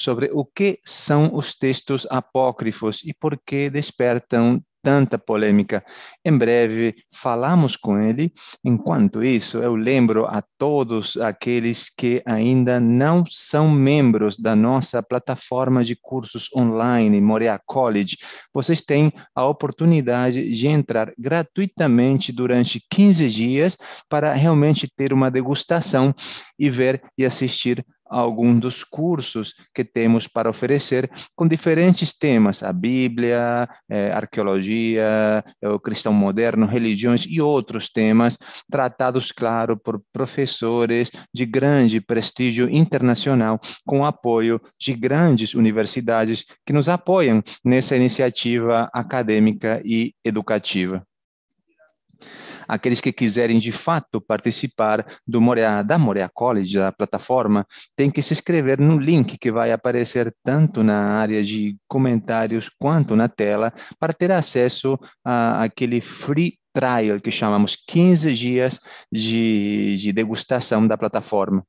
sobre o que são os textos apócrifos e por que despertam tanta polêmica. Em breve falamos com ele. Enquanto isso, eu lembro a todos aqueles que ainda não são membros da nossa plataforma de cursos online, Morea College. Vocês têm a oportunidade de entrar gratuitamente durante 15 dias para realmente ter uma degustação e ver e assistir algum dos cursos que temos para oferecer com diferentes temas, a Bíblia, é, arqueologia, é, o cristão moderno, religiões e outros temas, tratados, claro, por professores de grande prestígio internacional, com apoio de grandes universidades que nos apoiam nessa iniciativa acadêmica e educativa. Aqueles que quiserem de fato participar do Morea, da Morea College, da plataforma, têm que se inscrever no link que vai aparecer tanto na área de comentários quanto na tela para ter acesso a aquele free trial que chamamos 15 dias de, de degustação da plataforma.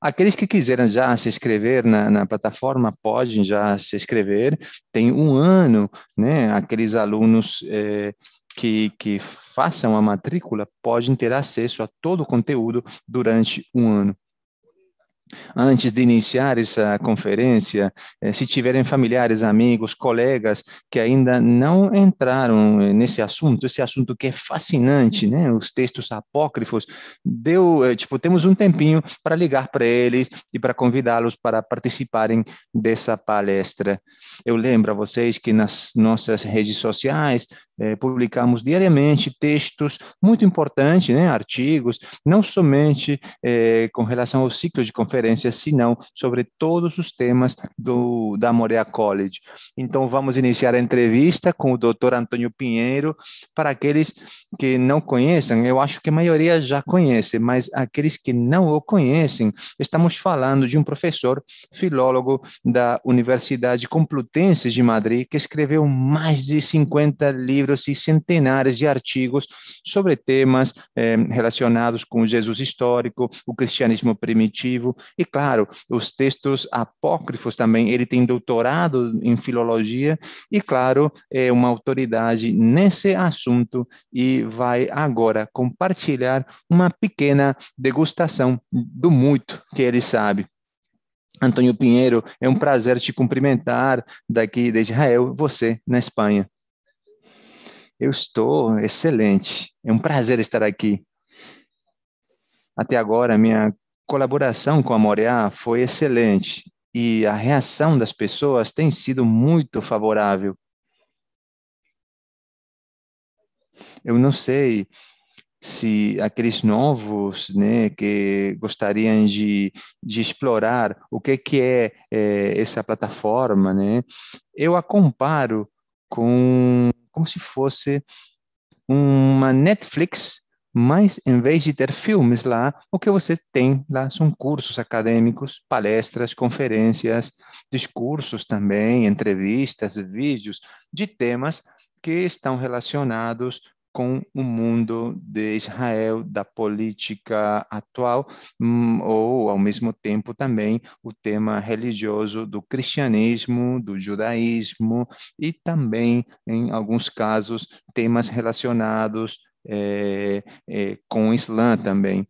Aqueles que quiserem já se inscrever na, na, plataforma podem já se inscrever. Tem um ano, né? Aqueles alunos eh, que, que façam a matrícula podem ter acesso a todo o conteúdo durante um ano. Antes de iniciar essa conferência, eh, se tiverem familiares, amigos, colegas que ainda não entraram eh, nesse assunto, esse assunto que é fascinante, né? Os textos apócrifos, deu, eh, tipo, temos um tempinho para ligar para eles e para convidá-los para participarem dessa palestra. Eu lembro a vocês que nas nossas redes sociais é, publicamos diariamente textos muito importantes, né, artigos, não somente é, com relação ao ciclo de conferências, senão sobre todos os temas do, da Morea College. Então, vamos iniciar a entrevista com o Dr. Antônio Pinheiro. Para aqueles que não conhecem, eu acho que a maioria já conhece, mas aqueles que não o conhecem, estamos falando de um professor filólogo da Universidade Complutense de Madrid, que escreveu mais de 50 livros livros e centenares de artigos sobre temas eh, relacionados com Jesus histórico, o cristianismo primitivo e, claro, os textos apócrifos também. Ele tem doutorado em filologia e, claro, é uma autoridade nesse assunto e vai agora compartilhar uma pequena degustação do muito que ele sabe. Antônio Pinheiro, é um prazer te cumprimentar daqui de Israel, você na Espanha. Eu estou excelente. É um prazer estar aqui. Até agora, minha colaboração com a Moreá foi excelente e a reação das pessoas tem sido muito favorável. Eu não sei se aqueles novos, né, que gostariam de, de explorar o que que é, é essa plataforma, né, eu a comparo com como se fosse uma Netflix, mas em vez de ter filmes lá, o que você tem lá são cursos acadêmicos, palestras, conferências, discursos também, entrevistas, vídeos de temas que estão relacionados com o mundo de Israel, da política atual, hum, ou, ao mesmo tempo, também o tema religioso do cristianismo, do judaísmo, e também, em alguns casos, temas relacionados é, é, com o Islã também.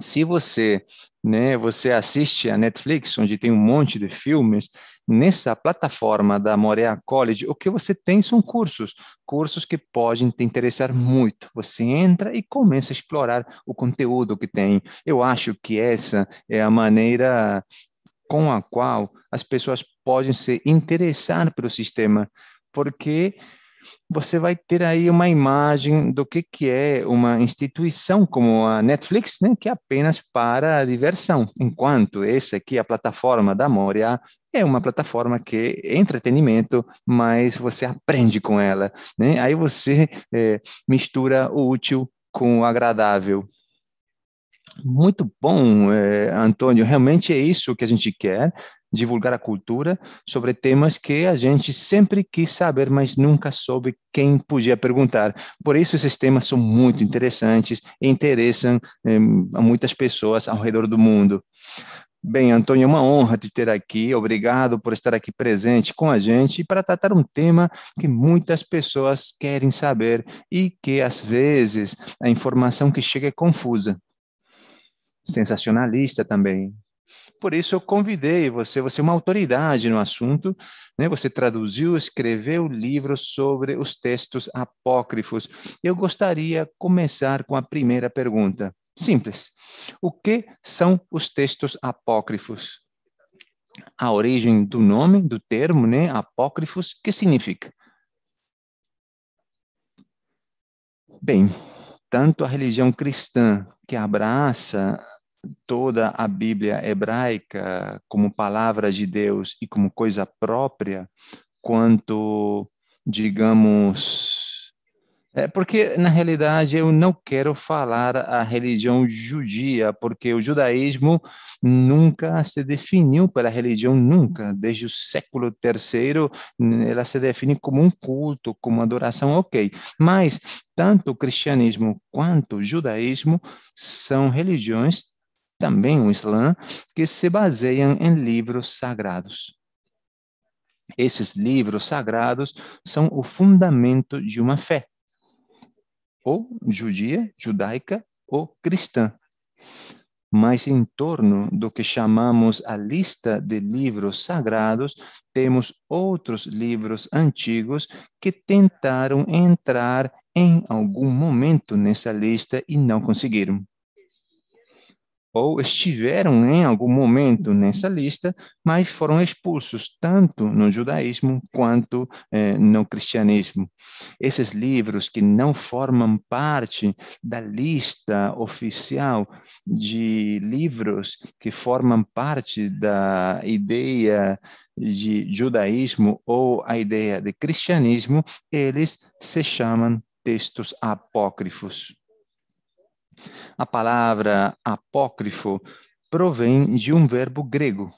Se você, né, você assiste a Netflix, onde tem um monte de filmes, Nessa plataforma da Morea College, o que você tem são cursos, cursos que podem te interessar muito. Você entra e começa a explorar o conteúdo que tem. Eu acho que essa é a maneira com a qual as pessoas podem se interessar pelo sistema, porque você vai ter aí uma imagem do que, que é uma instituição como a Netflix, né, que é apenas para diversão, enquanto essa aqui, a plataforma da Moria, é uma plataforma que é entretenimento, mas você aprende com ela. Né? Aí você é, mistura o útil com o agradável. Muito bom, é, Antônio. Realmente é isso que a gente quer divulgar a cultura sobre temas que a gente sempre quis saber, mas nunca soube quem podia perguntar. Por isso, esses temas são muito interessantes e interessam eh, a muitas pessoas ao redor do mundo. Bem, Antônio, é uma honra te ter aqui. Obrigado por estar aqui presente com a gente para tratar um tema que muitas pessoas querem saber e que, às vezes, a informação que chega é confusa. Sensacionalista também. Por isso, eu convidei você, você é uma autoridade no assunto, né? você traduziu, escreveu livros sobre os textos apócrifos. Eu gostaria de começar com a primeira pergunta. Simples. O que são os textos apócrifos? A origem do nome, do termo, né? Apócrifos, que significa? Bem, tanto a religião cristã, que abraça toda a Bíblia hebraica como palavra de Deus e como coisa própria, quanto, digamos, é porque, na realidade, eu não quero falar a religião judia, porque o judaísmo nunca se definiu pela religião, nunca. Desde o século III, ela se define como um culto, como adoração, ok. Mas, tanto o cristianismo quanto o judaísmo são religiões, também o Islã, que se baseiam em livros sagrados. Esses livros sagrados são o fundamento de uma fé ou judia, judaica ou cristã. Mas em torno do que chamamos a lista de livros sagrados, temos outros livros antigos que tentaram entrar em algum momento nessa lista e não conseguiram ou estiveram em algum momento nessa lista, mas foram expulsos tanto no judaísmo quanto eh, no cristianismo. Esses livros que não formam parte da lista oficial de livros que formam parte da ideia de judaísmo ou a ideia de cristianismo, eles se chamam textos apócrifos. A palavra apócrifo provém de um verbo grego,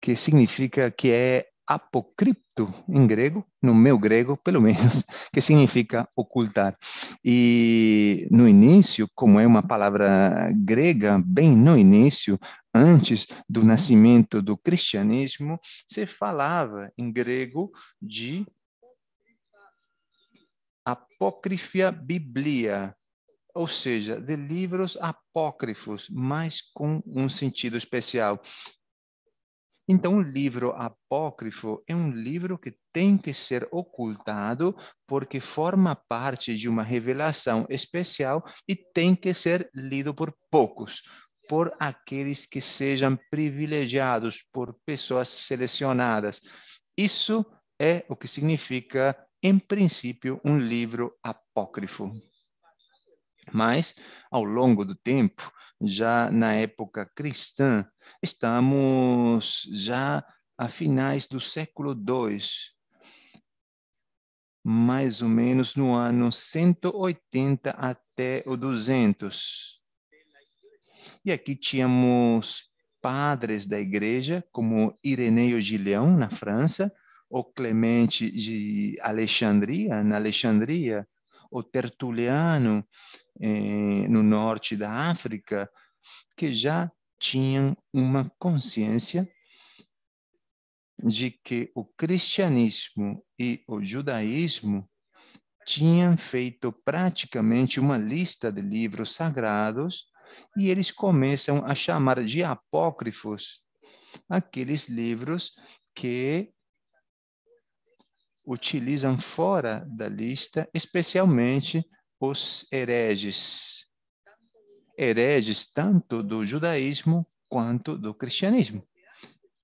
que significa que é apocripto em grego, no meu grego, pelo menos, que significa ocultar. E no início, como é uma palavra grega, bem no início, antes do nascimento do cristianismo, se falava em grego de apócrifia biblia, ou seja, de livros apócrifos, mas com um sentido especial. Então, o livro apócrifo é um livro que tem que ser ocultado porque forma parte de uma revelação especial e tem que ser lido por poucos, por aqueles que sejam privilegiados, por pessoas selecionadas. Isso é o que significa em princípio, um livro apócrifo. Mas, ao longo do tempo, já na época cristã, estamos já a finais do século II, mais ou menos no ano 180 até o 200. E aqui tínhamos padres da igreja, como Ireneu de Leão, na França, o Clemente de Alexandria, na Alexandria, o Tertuliano, eh, no norte da África, que já tinham uma consciência de que o cristianismo e o judaísmo tinham feito praticamente uma lista de livros sagrados e eles começam a chamar de apócrifos aqueles livros que utilizam fora da lista, especialmente os hereges. Hereges tanto do judaísmo quanto do cristianismo.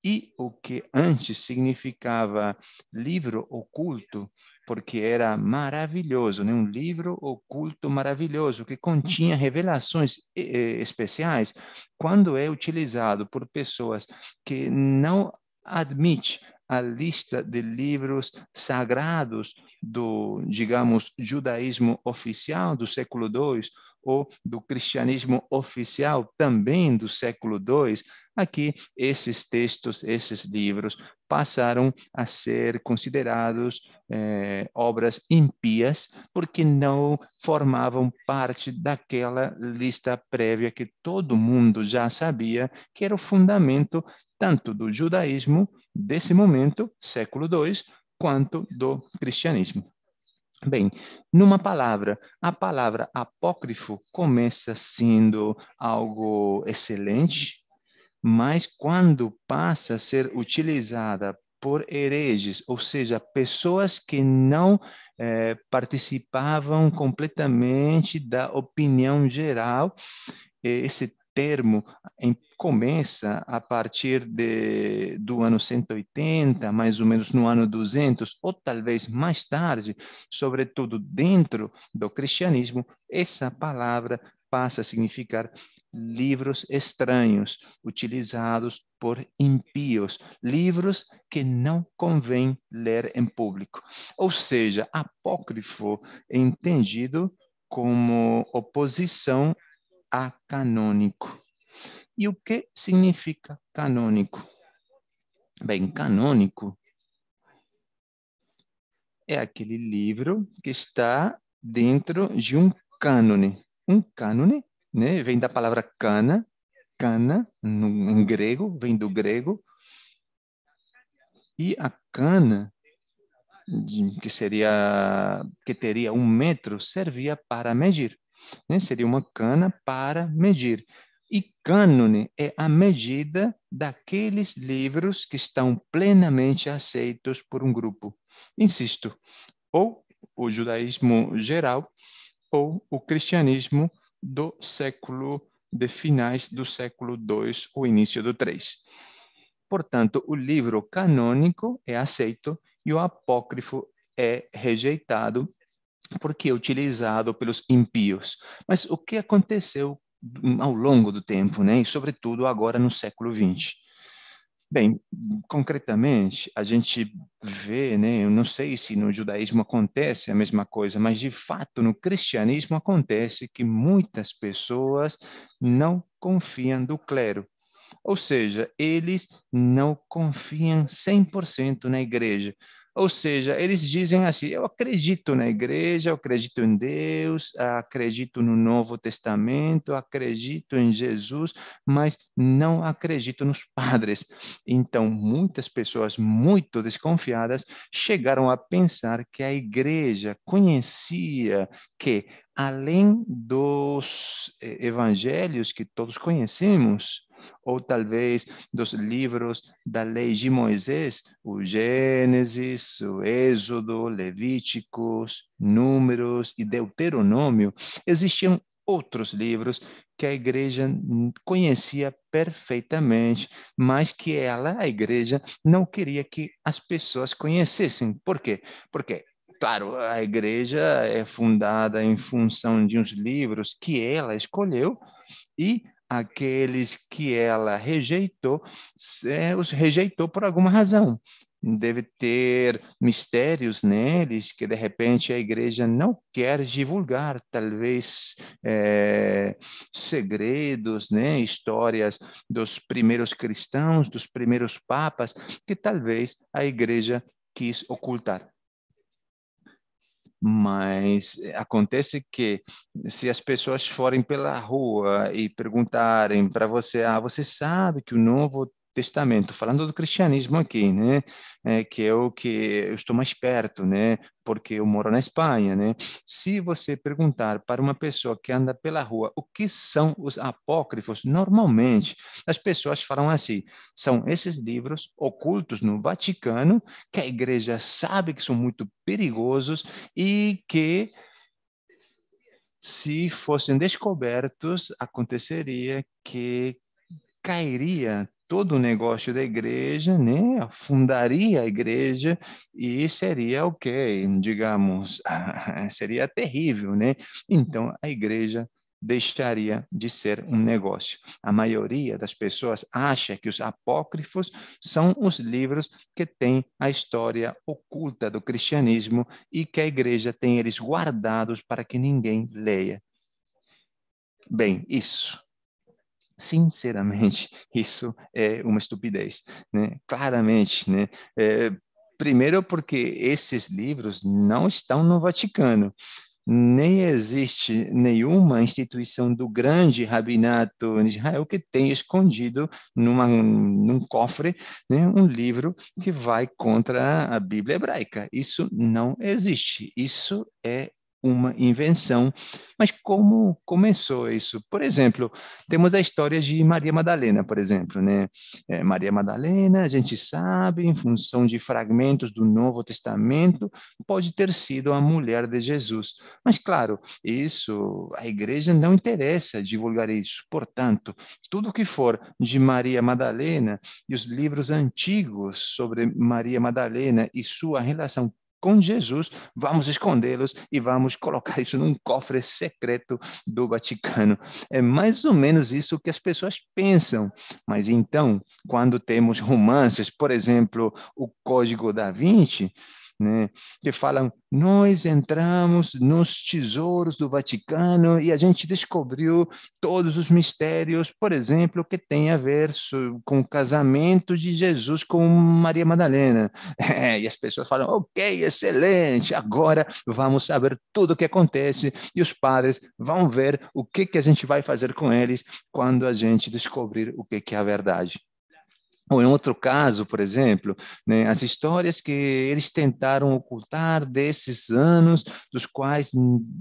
E o que antes significava livro oculto, porque era maravilhoso, né? um livro oculto maravilhoso, que continha revelações eh, especiais, quando é utilizado por pessoas que não admitem a lista de livros sagrados do, digamos, judaísmo oficial do século II ou do cristianismo oficial, também do século II, aqui esses textos, esses livros passaram a ser considerados eh, obras impias, porque não formavam parte daquela lista prévia que todo mundo já sabia que era o fundamento tanto do judaísmo desse momento, século II, quanto do cristianismo. Bem, numa palavra, a palavra apócrifo começa sendo algo excelente, mas quando passa a ser utilizada por hereges, ou seja, pessoas que não eh, participavam completamente da opinião geral, esse termo em, começa a partir de, do ano 180, mais ou menos no ano 200, ou talvez mais tarde, sobretudo dentro do cristianismo, essa palavra passa a significar livros estranhos, utilizados por impíos, livros que não convém ler em público. Ou seja, apócrifo é entendido como oposição a canônico. E o que significa canônico? Bem, canônico é aquele livro que está dentro de um cânone. Um cânone né, vem da palavra cana, cana, no, em grego, vem do grego. E a cana, que seria, que teria um metro, servia para medir né? seria uma cana para medir. E cânone é a medida daqueles livros que estão plenamente aceitos por um grupo. Insisto, ou o judaísmo geral, ou o cristianismo do século de finais do século II ou início do III. Portanto, o livro canônico é aceito e o apócrifo é rejeitado porque utilizado pelos impíos. Mas o que aconteceu ao longo do tempo, né? e sobretudo agora no século XX? Bem, concretamente, a gente vê, né, eu não sei se no judaísmo acontece a mesma coisa, mas de fato no cristianismo acontece que muitas pessoas não confiam do clero. Ou seja, eles não confiam 100% na igreja. Ou seja, eles dizem assim: eu acredito na igreja, eu acredito em Deus, acredito no Novo Testamento, acredito em Jesus, mas não acredito nos padres. Então, muitas pessoas muito desconfiadas chegaram a pensar que a igreja conhecia que, além dos eh, evangelhos que todos conhecemos, ou talvez dos livros da lei de Moisés, o Gênesis, o Êxodo, Levíticos, Números e Deuteronômio, existiam outros livros que a igreja conhecia perfeitamente, mas que ela, a igreja, não queria que as pessoas conhecessem. Por quê? Porque claro, a igreja é fundada em função de uns livros que ela escolheu e aqueles que ela rejeitou, é, os rejeitou por alguma razão. Deve ter mistérios neles que, de repente, a igreja não quer divulgar, talvez é, segredos, né? histórias dos primeiros cristãos, dos primeiros papas, que talvez a igreja quis ocultar. Mas acontece que se as pessoas forem pela rua e perguntarem para você, ah, você sabe que o Novo Testamento, falando do cristianismo aqui, né, é, que é o que eu estou mais perto, né, porque eu moro na Espanha, né. Se você perguntar para uma pessoa que anda pela rua o que são os apócrifos, normalmente as pessoas falam assim: são esses livros ocultos no Vaticano que a igreja sabe que são muito perigosos e que se fossem descobertos, aconteceria que cairia todo o negócio da igreja, né? Afundaria a igreja e seria o quê? Digamos, seria terrível, né? Então, a igreja deixaria de ser um negócio. A maioria das pessoas acha que os apócrifos são os livros que têm a história oculta do cristianismo e que a igreja tem eles guardados para que ninguém leia. Bem, isso sinceramente, isso é uma estupidez, né? Claramente, né? É, primeiro porque esses livros não estão no Vaticano nem existe nenhuma instituição do grande rabinato Israel que tenha escondido numa, num cofre né, um livro que vai contra a Bíblia hebraica. Isso não existe. Isso é uma invenção. Mas como começou isso? Por exemplo, temos a história de Maria Madalena, por exemplo, né? É, Maria Madalena, a gente sabe, em função de fragmentos do Novo Testamento, pode ter sido a mulher de Jesus. Mas, claro, isso, a igreja não interessa divulgar isso. Portanto, tudo que for de Maria Madalena e os livros antigos sobre Maria Madalena e sua relação com Jesus, vamos escondê-los e vamos colocar isso num cofre secreto do Vaticano. É mais ou menos isso que as pessoas pensam. Mas então, quando temos romances, por exemplo, o Código da Vinci, né, que falam: nós entramos nos tesouros do Vaticano e a gente descobriu todos os mistérios, por exemplo, que tem a ver com o casamento de Jesus com Maria Madalena. É, e as pessoas falam: ok, excelente, agora vamos saber tudo o que acontece e os padres vão ver o que, que a gente vai fazer com eles quando a gente descobrir o que, que é a verdade. Ou em outro caso, por exemplo, né, as histórias que eles tentaram ocultar desses anos, dos quais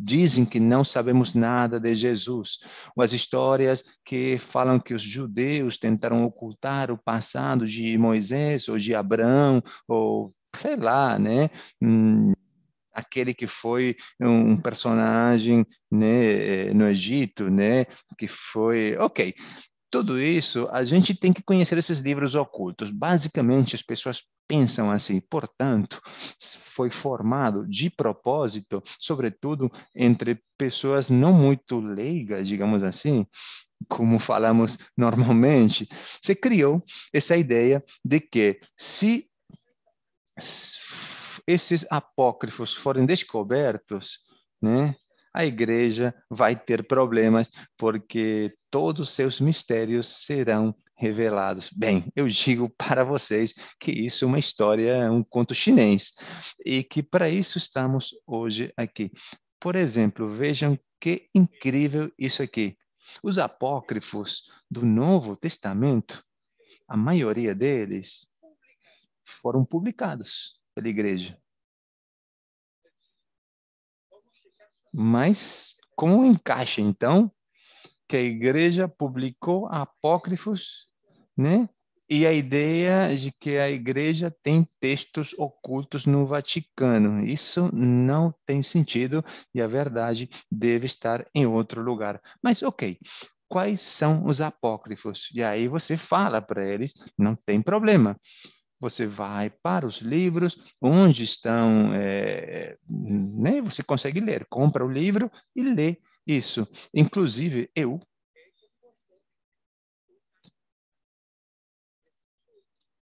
dizem que não sabemos nada de Jesus. Ou as histórias que falam que os judeus tentaram ocultar o passado de Moisés ou de Abraão, ou sei lá, né? Hum, aquele que foi um personagem né, no Egito, né, que foi, ok, tudo isso, a gente tem que conhecer esses livros ocultos. Basicamente, as pessoas pensam assim, portanto, foi formado de propósito, sobretudo entre pessoas não muito leigas, digamos assim, como falamos normalmente, se criou essa ideia de que se esses apócrifos forem descobertos, né, a igreja vai ter problemas, porque todos os seus mistérios serão revelados. Bem, eu digo para vocês que isso é uma história, um conto chinês, e que para isso estamos hoje aqui. Por exemplo, vejam que incrível isso aqui. Os apócrifos do Novo Testamento, a maioria deles foram publicados pela igreja. Mas como encaixa, então, que a igreja publicou apócrifos, né? E a ideia de que a igreja tem textos ocultos no Vaticano. Isso não tem sentido e a verdade deve estar em outro lugar. Mas, ok, quais são os apócrifos? E aí você fala para eles, não tem problema. Você vai para os livros, onde estão, é, né? Você consegue ler, compra o livro e lê isso. Inclusive, eu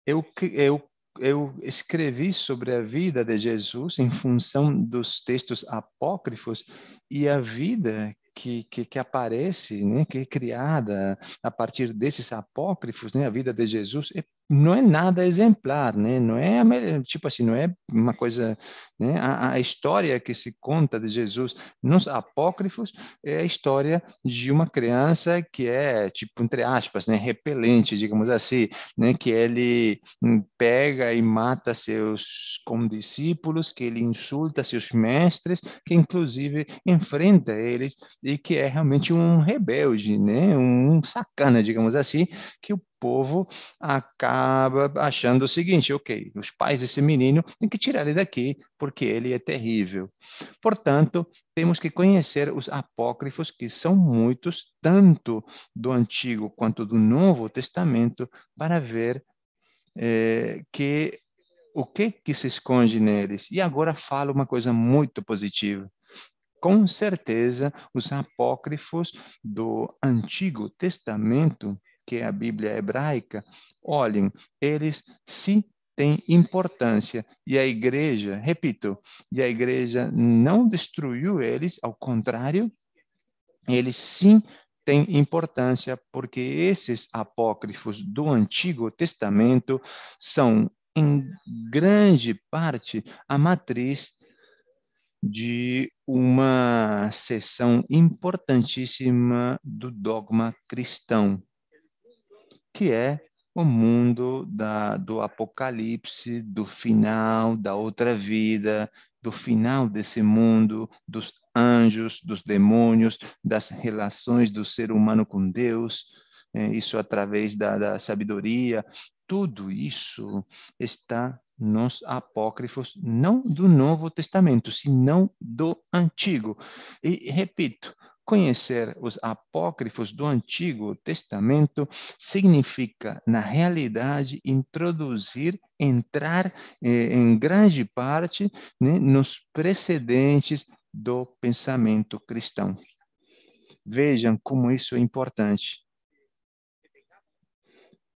eu, eu, eu escrevi sobre a vida de Jesus em função dos textos apócrifos e a vida que, que, que, aparece, né, que é criada a partir desses apócrifos, né, a vida de Jesus é não é nada exemplar, né? Não é tipo assim, não é uma coisa, né? A, a, história que se conta de Jesus nos apócrifos é a história de uma criança que é tipo entre aspas, né? Repelente, digamos assim, né? Que ele pega e mata seus condiscípulos, que ele insulta seus mestres, que inclusive enfrenta eles e que é realmente um rebelde, né? Um sacana, digamos assim, que o povo acaba achando o seguinte: ok, os pais desse menino têm que tirar ele daqui, porque ele é terrível. Portanto, temos que conhecer os apócrifos, que são muitos, tanto do Antigo quanto do Novo Testamento, para ver é, que o que, que se esconde neles. E agora falo uma coisa muito positiva com certeza os apócrifos do Antigo Testamento que é a Bíblia hebraica, olhem, eles sim têm importância. E a igreja, repito, e a igreja não destruiu eles, ao contrário, eles sim tem importância porque esses apócrifos do Antigo Testamento são, em grande parte, a matriz de uma seção importantíssima do dogma cristão, que é o mundo da, do apocalipse, do final, da outra vida, do final desse mundo, dos anjos, dos demônios, das relações do ser humano com Deus, é, isso através da, da sabedoria, tudo isso está nos apócrifos, não do Novo Testamento, senão do Antigo. E repito, Conhecer os apócrifos do Antigo Testamento significa, na realidade, introduzir, entrar eh, em grande parte né, nos precedentes do pensamento cristão. Vejam como isso é importante.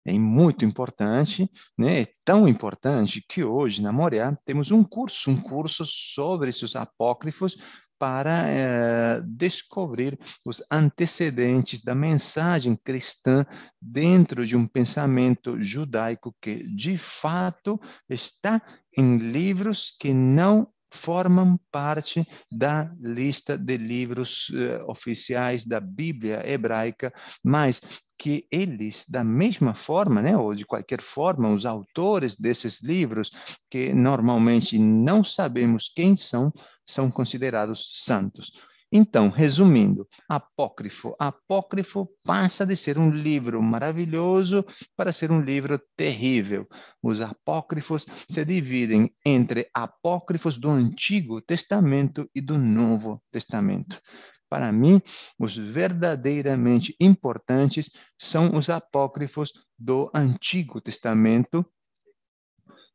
É muito importante, né? É tão importante que hoje na Moriá temos um curso, um curso sobre esses apócrifos para é, descobrir os antecedentes da mensagem cristã dentro de um pensamento judaico que, de fato, está em livros que não formam parte da lista de livros uh, oficiais da Bíblia hebraica, mas que eles, da mesma forma, né, ou de qualquer forma, os autores desses livros, que normalmente não sabemos quem são, são considerados santos. Então, resumindo, apócrifo. Apócrifo passa de ser um livro maravilhoso para ser um livro terrível. Os apócrifos se dividem entre apócrifos do Antigo Testamento e do Novo Testamento. Para mim, os verdadeiramente importantes são os apócrifos do Antigo Testamento,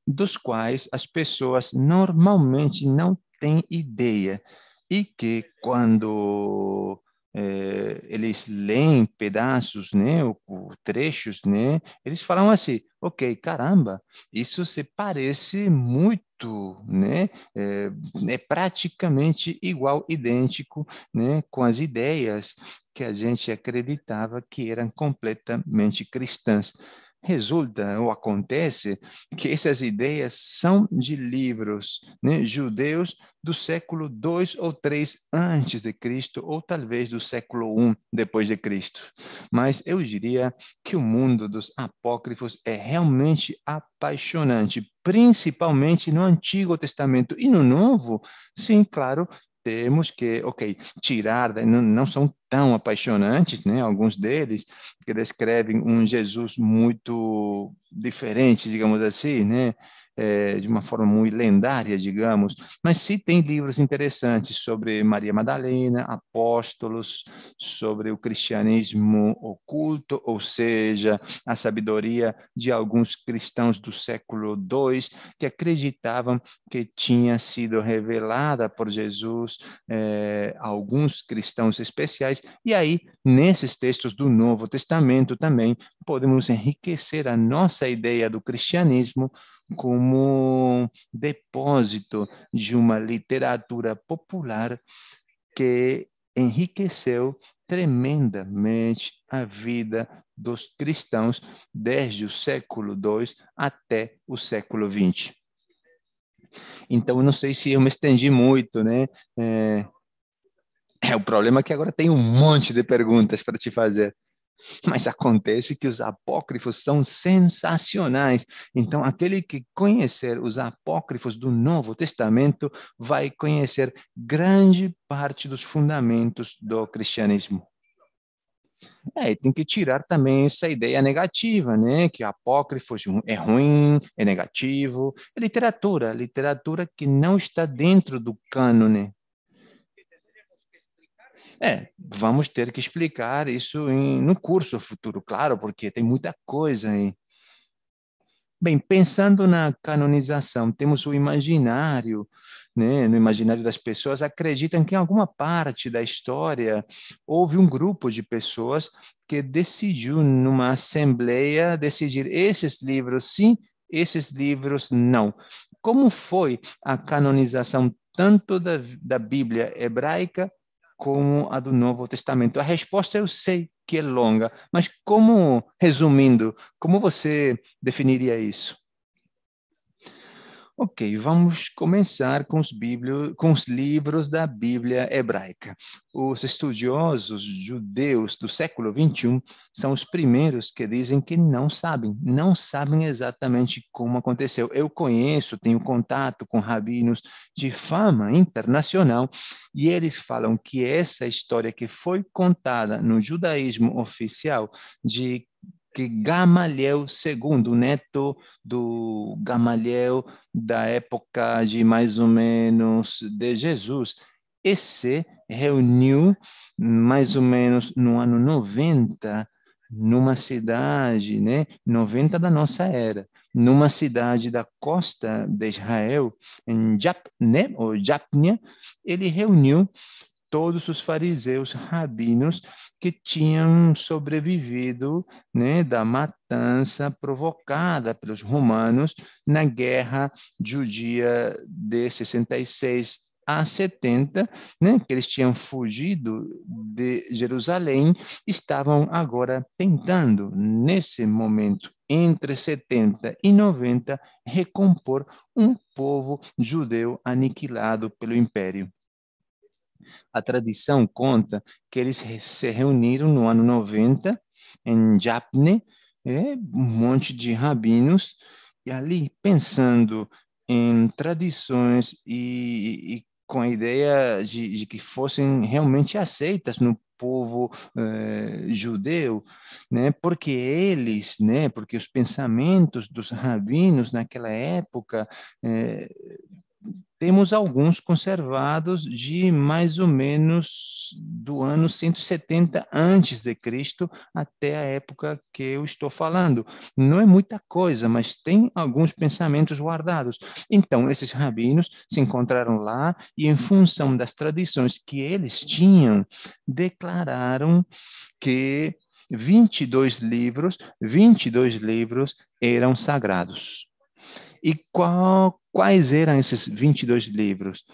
dos quais as pessoas normalmente não têm ideia e que quando é, eles leem pedaços, né, ou, ou, trechos, né, eles falam assim, ok, caramba, isso se parece muito, né, é, é praticamente igual, idêntico, né, com as ideias que a gente acreditava que eram completamente cristãs resulta ou acontece que essas ideias são de livros né, judeus do século 2 ou 3 antes de Cristo, ou talvez do século 1 depois de Cristo. Mas eu diria que o mundo dos apócrifos é realmente apaixonante, principalmente no Antigo Testamento e no Novo. Sim, claro, temos que, ok, tirar, não, não são tão apaixonantes, né? Alguns deles que descrevem um Jesus muito diferente, digamos assim, né? É, de uma forma muito lendária, digamos, mas sim tem livros interessantes sobre Maria Madalena, apóstolos, sobre o cristianismo oculto, ou seja, a sabedoria de alguns cristãos do século II que acreditavam que tinha sido revelada por Jesus é, a alguns cristãos especiais, e aí, nesses textos do Novo Testamento também, podemos enriquecer a nossa ideia do cristianismo como depósito de uma literatura popular que enriqueceu tremendamente a vida dos cristãos desde o século II até o século XX. Então, não sei se eu me estendi muito, né? É, é o problema é que agora tem um monte de perguntas para te fazer. Mas acontece que os apócrifos são sensacionais. Então, aquele que conhecer os apócrifos do Novo Testamento vai conhecer grande parte dos fundamentos do cristianismo. É, tem que tirar também essa ideia negativa, né? Que apócrifo é ruim, é negativo. É literatura, literatura que não está dentro do cânone é, vamos ter que explicar isso em, no curso futuro, claro, porque tem muita coisa aí. Bem, pensando na canonização, temos o imaginário, né? no imaginário das pessoas, acreditam que em alguma parte da história houve um grupo de pessoas que decidiu, numa assembleia, decidir esses livros sim, esses livros não. Como foi a canonização tanto da, da Bíblia hebraica como a do Novo Testamento? A resposta eu sei que é longa, mas como, resumindo, como você definiria isso? Ok, vamos começar com os, com os livros da Bíblia hebraica. Os estudiosos judeus do século XXI são os primeiros que dizem que não sabem, não sabem exatamente como aconteceu. Eu conheço, tenho contato com rabinos de fama internacional e eles falam que essa história que foi contada no judaísmo oficial de que Gamaliel II, neto do Gamaliel da época de mais ou menos de Jesus, esse reuniu mais ou menos no ano 90 numa cidade, né, 90 da nossa era, numa cidade da costa de Israel, em Japne, ou Japnia, ele reuniu todos os fariseus rabinos que tinham sobrevivido né, da matança provocada pelos romanos na guerra judia de 66 a 70, né, que eles tinham fugido de Jerusalém, estavam agora tentando, nesse momento, entre 70 e 90, recompor um povo judeu aniquilado pelo império. A tradição conta que eles se reuniram no ano 90 em Japne, é, um monte de rabinos, e ali pensando em tradições e, e com a ideia de, de, que fossem realmente aceitas no povo eh, judeu, né? Porque eles, né? Porque os pensamentos dos rabinos naquela época eh, temos alguns conservados de mais ou menos do ano 170 antes de Cristo até a época que eu estou falando. Não é muita coisa, mas tem alguns pensamentos guardados. Então, esses rabinos se encontraram lá e, em função das tradições que eles tinham, declararam que 22 livros, 22 livros eram sagrados. E qual, quais eram esses 22 livros?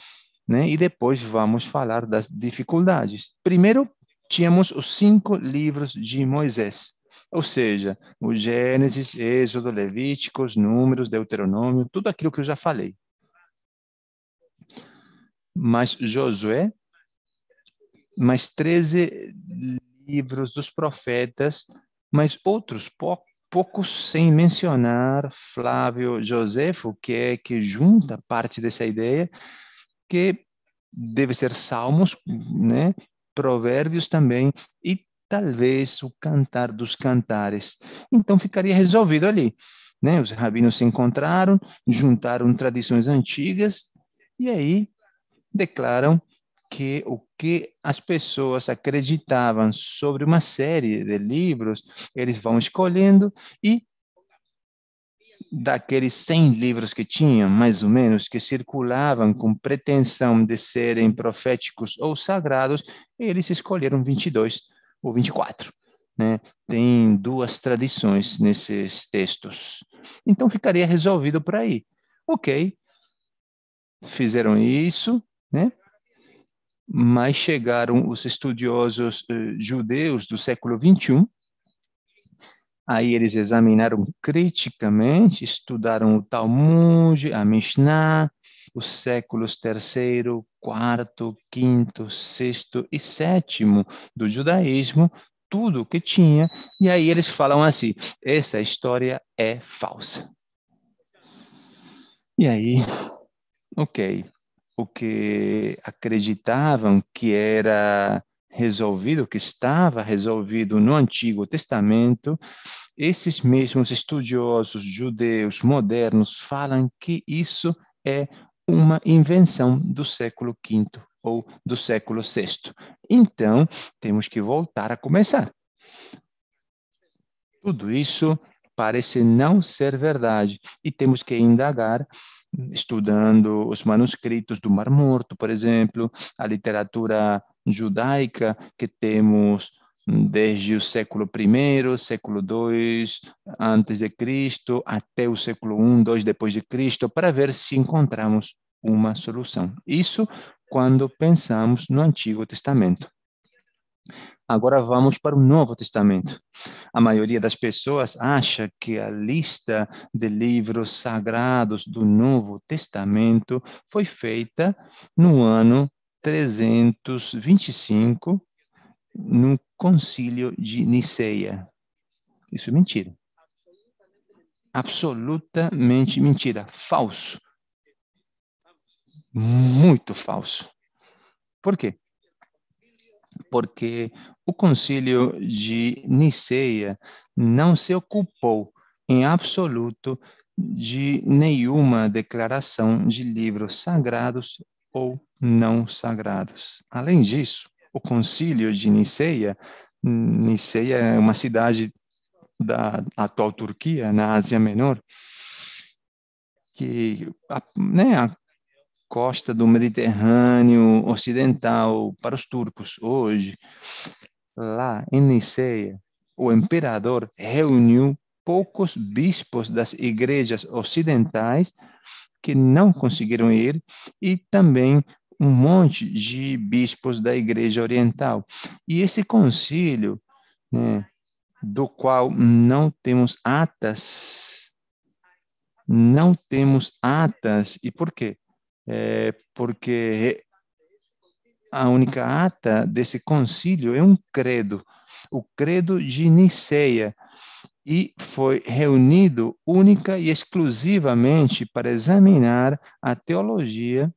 Né? E depois vamos falar das dificuldades. Primeiro, tínhamos os cinco livros de Moisés, ou seja, o Gênesis, Êxodo, Levíticos, Números, Deuteronômio, tudo aquilo que eu já falei. Mas Josué, mais 13 livros dos profetas, mas outros poucos poucos sem mencionar Flávio Josefo, que é que junta parte dessa ideia, que deve ser Salmos, né? Provérbios também e talvez o Cantar dos Cantares. Então ficaria resolvido ali, né? Os rabinos se encontraram, juntaram tradições antigas e aí declaram que o que as pessoas acreditavam sobre uma série de livros, eles vão escolhendo e daqueles 100 livros que tinham, mais ou menos, que circulavam com pretensão de serem proféticos ou sagrados, eles escolheram 22 ou 24. Né? Tem duas tradições nesses textos. Então ficaria resolvido por aí. Ok, fizeram isso, né? Mas chegaram os estudiosos eh, judeus do século 21. Aí eles examinaram criticamente, estudaram o Talmud, a Mishnah, os séculos terceiro, quarto, quinto, sexto e sétimo do judaísmo, tudo o que tinha, e aí eles falam assim: essa história é falsa. E aí, ok, o que acreditavam que era resolvido, que estava resolvido no Antigo Testamento, esses mesmos estudiosos judeus modernos falam que isso é uma invenção do século V ou do século VI. Então, temos que voltar a começar. Tudo isso parece não ser verdade e temos que indagar estudando os manuscritos do Mar Morto, por exemplo, a literatura judaica que temos desde o século I, século II antes de Cristo, até o século I, II depois de Cristo, para ver se encontramos uma solução. Isso quando pensamos no Antigo Testamento. Agora vamos para o Novo Testamento. A maioria das pessoas acha que a lista de livros sagrados do Novo Testamento foi feita no ano 325, no Concílio de Niceia. Isso é mentira. Absolutamente mentira. Falso. Muito falso. Por quê? Porque o concílio de Niceia não se ocupou em absoluto de nenhuma declaração de livros sagrados ou não sagrados. Além disso, o concílio de Niceia, Niceia é uma cidade da atual Turquia, na Ásia Menor, que né, a costa do Mediterrâneo ocidental para os turcos hoje, lá em Niceia, o imperador reuniu poucos bispos das igrejas ocidentais que não conseguiram ir e também um monte de bispos da igreja oriental. E esse concílio, né, do qual não temos atas, não temos atas. E por quê? É porque a única ata desse concílio é um credo, o credo de Niceia, e foi reunido única e exclusivamente para examinar a teologia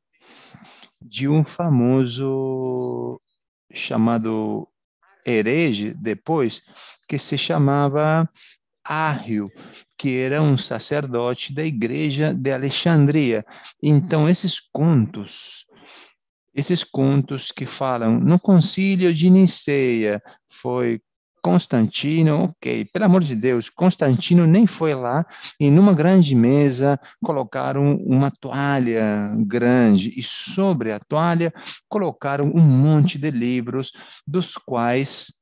de um famoso chamado herege depois, que se chamava Arrio, que era um sacerdote da igreja de Alexandria. Então, esses contos, esses contos que falam no concílio de Niceia, foi Constantino, ok, pelo amor de Deus, Constantino nem foi lá e numa grande mesa colocaram uma toalha grande e sobre a toalha colocaram um monte de livros, dos quais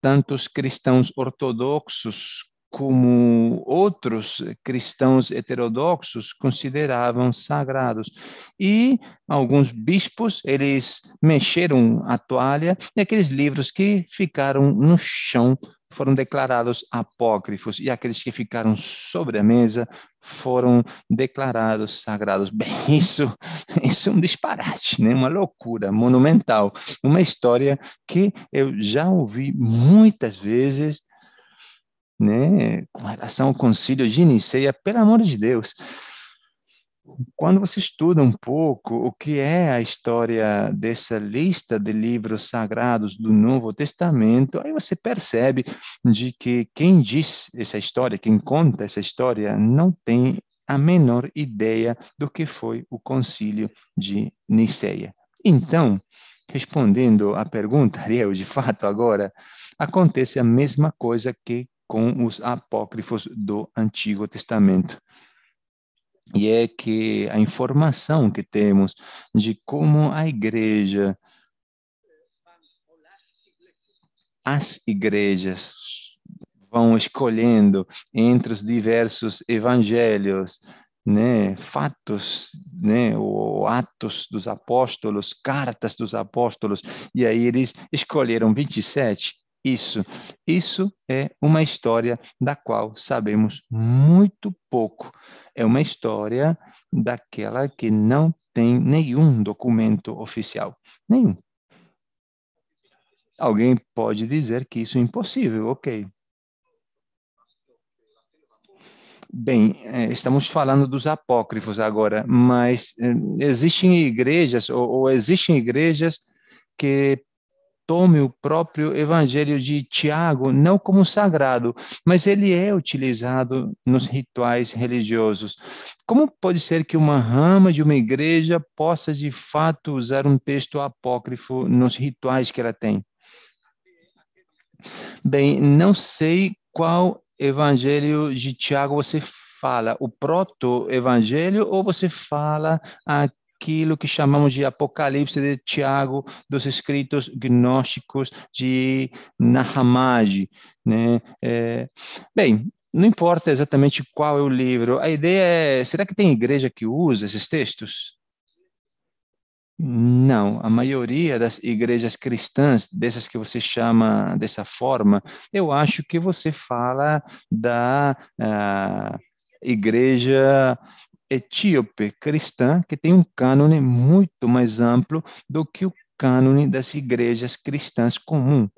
tantos cristãos ortodoxos como outros cristãos heterodoxos consideravam sagrados. E alguns bispos, eles mexeram a toalha e aqueles livros que ficaram no chão foram declarados apócrifos e aqueles que ficaram sobre a mesa foram declarados sagrados. Bem, isso, isso é um disparate, né? uma loucura monumental, uma história que eu já ouvi muitas vezes né, com relação ao concílio de Niceia, pelo amor de Deus, quando você estuda um pouco o que é a história dessa lista de livros sagrados do Novo Testamento, aí você percebe de que quem diz essa história, quem conta essa história, não tem a menor ideia do que foi o concílio de Niceia. Então, respondendo à pergunta, Ariel, de fato agora, acontece a mesma coisa que com os apócrifos do Antigo Testamento. E é que a informação que temos de como a igreja, as igrejas, vão escolhendo entre os diversos evangelhos, né, fatos, né, ou atos dos apóstolos, cartas dos apóstolos, e aí eles escolheram 27 isso. Isso é uma história da qual sabemos muito pouco. É uma história daquela que não tem nenhum documento oficial. Nenhum. Alguém pode dizer que isso é impossível, ok. Bem, é, estamos falando dos apócrifos agora, mas é, existem igrejas, ou, ou existem igrejas que tome o próprio Evangelho de Tiago não como sagrado, mas ele é utilizado nos rituais religiosos. Como pode ser que uma rama de uma igreja possa de fato usar um texto apócrifo nos rituais que ela tem? Bem, não sei qual evangelho de Tiago você fala, o proto-evangelho, ou você fala a aquilo que chamamos de Apocalipse de Tiago, dos escritos gnósticos de Nahamad. Né? É, bem, não importa exatamente qual é o livro, a ideia é: será que tem igreja que usa esses textos? Não, a maioria das igrejas cristãs, dessas que você chama dessa forma, eu acho que você fala da uh, igreja etíope cristã, que tem um cânone muito mais amplo do que o cânone das igrejas cristãs comum.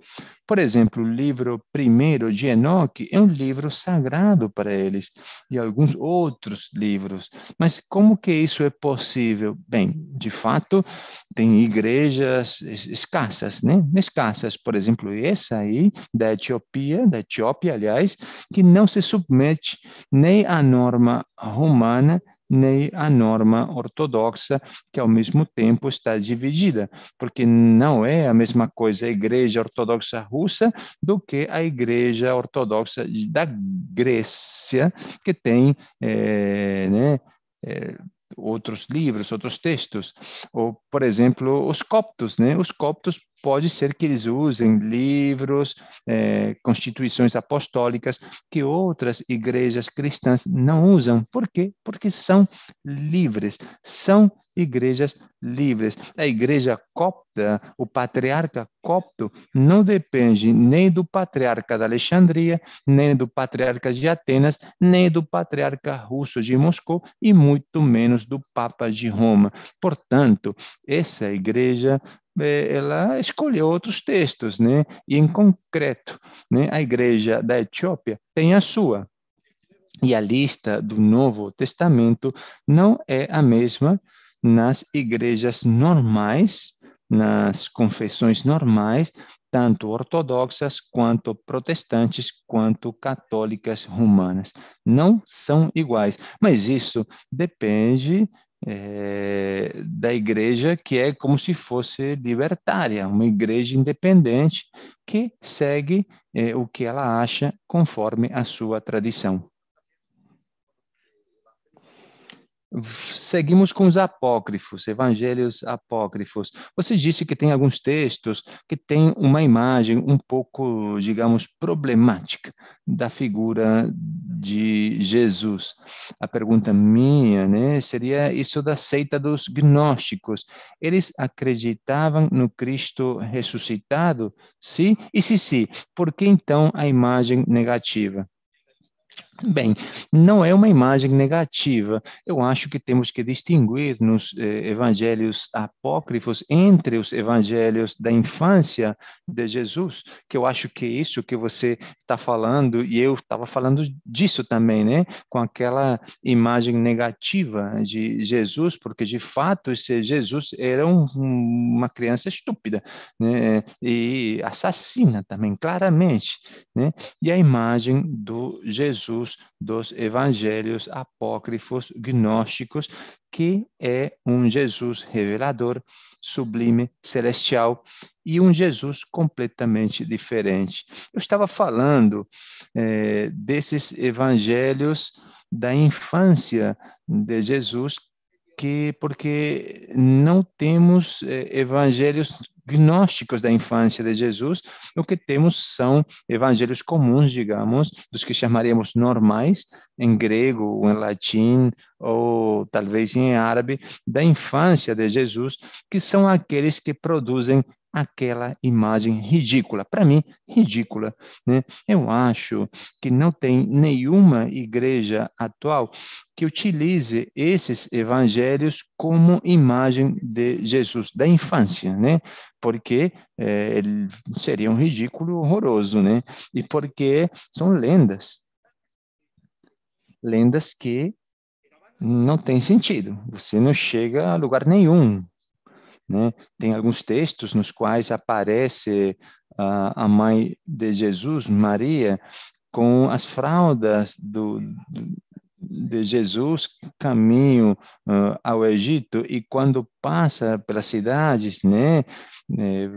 Por exemplo, o livro primeiro de Enoque é um livro sagrado para eles, e alguns outros livros. Mas como que isso é possível? Bem, de fato, tem igrejas escassas, né? Escassas, por exemplo, essa aí da Etiópia, da Etiópia, aliás, que não se submete nem à norma romana, nem a norma ortodoxa, que ao mesmo tempo está dividida, porque não é a mesma coisa a Igreja Ortodoxa Russa do que a Igreja Ortodoxa da Grécia, que tem é, né, é, outros livros, outros textos, ou, por exemplo, os coptos, né? Os coptos pode ser que eles usem livros, é, constituições apostólicas que outras igrejas cristãs não usam. Por quê? Porque são livres, são igrejas livres. A igreja copta, o patriarca copto, não depende nem do patriarca da Alexandria, nem do patriarca de Atenas, nem do patriarca russo de Moscou e muito menos do Papa de Roma. Portanto, essa igreja ela escolheu outros textos, né? E em concreto, né, a igreja da Etiópia tem a sua. E a lista do Novo Testamento não é a mesma nas igrejas normais, nas confissões normais, tanto ortodoxas quanto protestantes, quanto católicas romanas. Não são iguais, mas isso depende é, da igreja que é como se fosse libertária, uma igreja independente que segue é, o que ela acha conforme a sua tradição. Seguimos com os apócrifos, evangelhos apócrifos. Você disse que tem alguns textos que têm uma imagem um pouco, digamos, problemática da figura de Jesus. A pergunta minha, né, seria isso da seita dos gnósticos. Eles acreditavam no Cristo ressuscitado? Sim? E se sim, por que então a imagem negativa? Bem, não é uma imagem negativa. Eu acho que temos que distinguir nos eh, evangelhos apócrifos entre os evangelhos da infância de Jesus, que eu acho que é isso que você está falando, e eu estava falando disso também, né? Com aquela imagem negativa de Jesus, porque de fato esse Jesus era um, uma criança estúpida, né? E assassina também, claramente, né? E a imagem do Jesus Jesus dos evangelhos apócrifos gnósticos, que é um Jesus revelador, sublime, celestial e um Jesus completamente diferente. Eu estava falando é, desses evangelhos da infância de Jesus, que porque não temos é, evangelhos gnósticos da infância de Jesus, o que temos são evangelhos comuns, digamos, dos que chamaríamos normais, em grego, em latim, ou talvez em árabe, da infância de Jesus, que são aqueles que produzem aquela imagem ridícula. Para mim, ridícula. Né? Eu acho que não tem nenhuma igreja atual que utilize esses evangelhos como imagem de Jesus da infância, né? Porque é, seria um ridículo horroroso, né? E porque são lendas, lendas que não têm sentido. Você não chega a lugar nenhum né? Tem alguns textos nos quais aparece uh, a mãe de Jesus, Maria, com as fraldas do, do de Jesus caminho uh, ao Egito e quando passa pelas cidades, né, né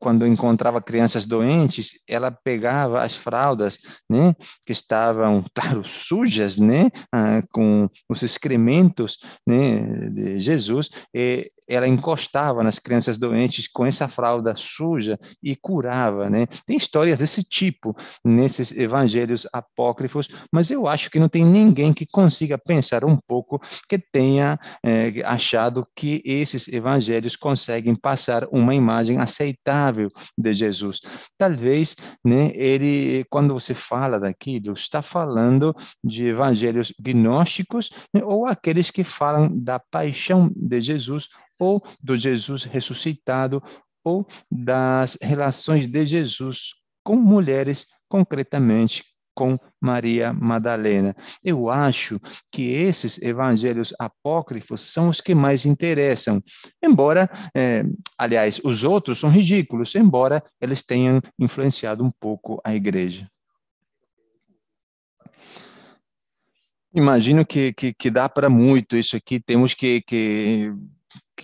quando encontrava crianças doentes, ela pegava as fraldas, né, que estavam, claro, sujas, né, ah, com os excrementos, né, de Jesus, e ela encostava nas crianças doentes com essa fralda suja e curava, né? Tem histórias desse tipo nesses evangelhos apócrifos, mas eu acho que não tem ninguém que consiga pensar um pouco que tenha é, achado que esses evangelhos conseguem passar uma imagem aceitável de Jesus. Talvez, né, ele, quando você fala daquilo, está falando de evangelhos gnósticos né, ou aqueles que falam da paixão de Jesus ou do Jesus ressuscitado, ou das relações de Jesus com mulheres, concretamente com Maria Madalena. Eu acho que esses evangelhos apócrifos são os que mais interessam, embora, é, aliás, os outros são ridículos, embora eles tenham influenciado um pouco a igreja. Imagino que, que, que dá para muito isso aqui, temos que, que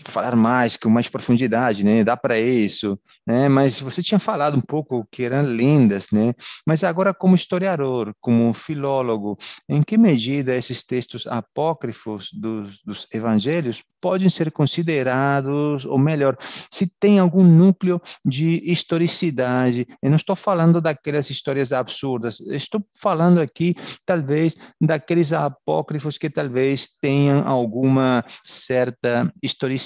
falar mais, com mais profundidade, né? Dá para isso, né? Mas você tinha falado um pouco que eram lendas, né? Mas agora como historiador, como filólogo, em que medida esses textos apócrifos dos, dos evangelhos podem ser considerados, ou melhor, se tem algum núcleo de historicidade? Eu não estou falando daquelas histórias absurdas, estou falando aqui talvez daqueles apócrifos que talvez tenham alguma certa historicidade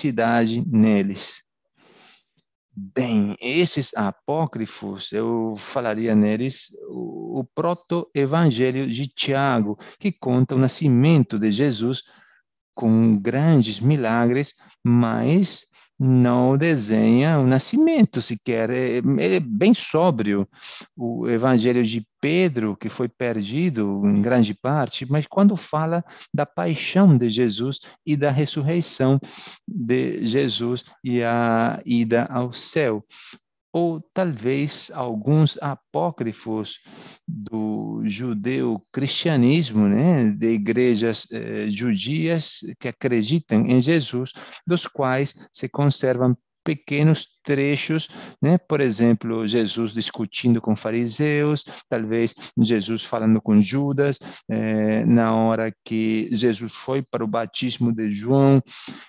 neles. Bem, esses apócrifos, eu falaria neles o, o proto-evangelho de Tiago, que conta o nascimento de Jesus com grandes milagres, mas não desenha o nascimento sequer. É, ele é bem sóbrio. O evangelho de Pedro, que foi perdido em grande parte, mas quando fala da paixão de Jesus e da ressurreição de Jesus e a ida ao céu ou talvez alguns apócrifos do judeu-cristianismo, né, de igrejas eh, judias que acreditam em Jesus, dos quais se conservam pequenos trechos, né? Por exemplo, Jesus discutindo com fariseus, talvez Jesus falando com Judas, eh, na hora que Jesus foi para o batismo de João.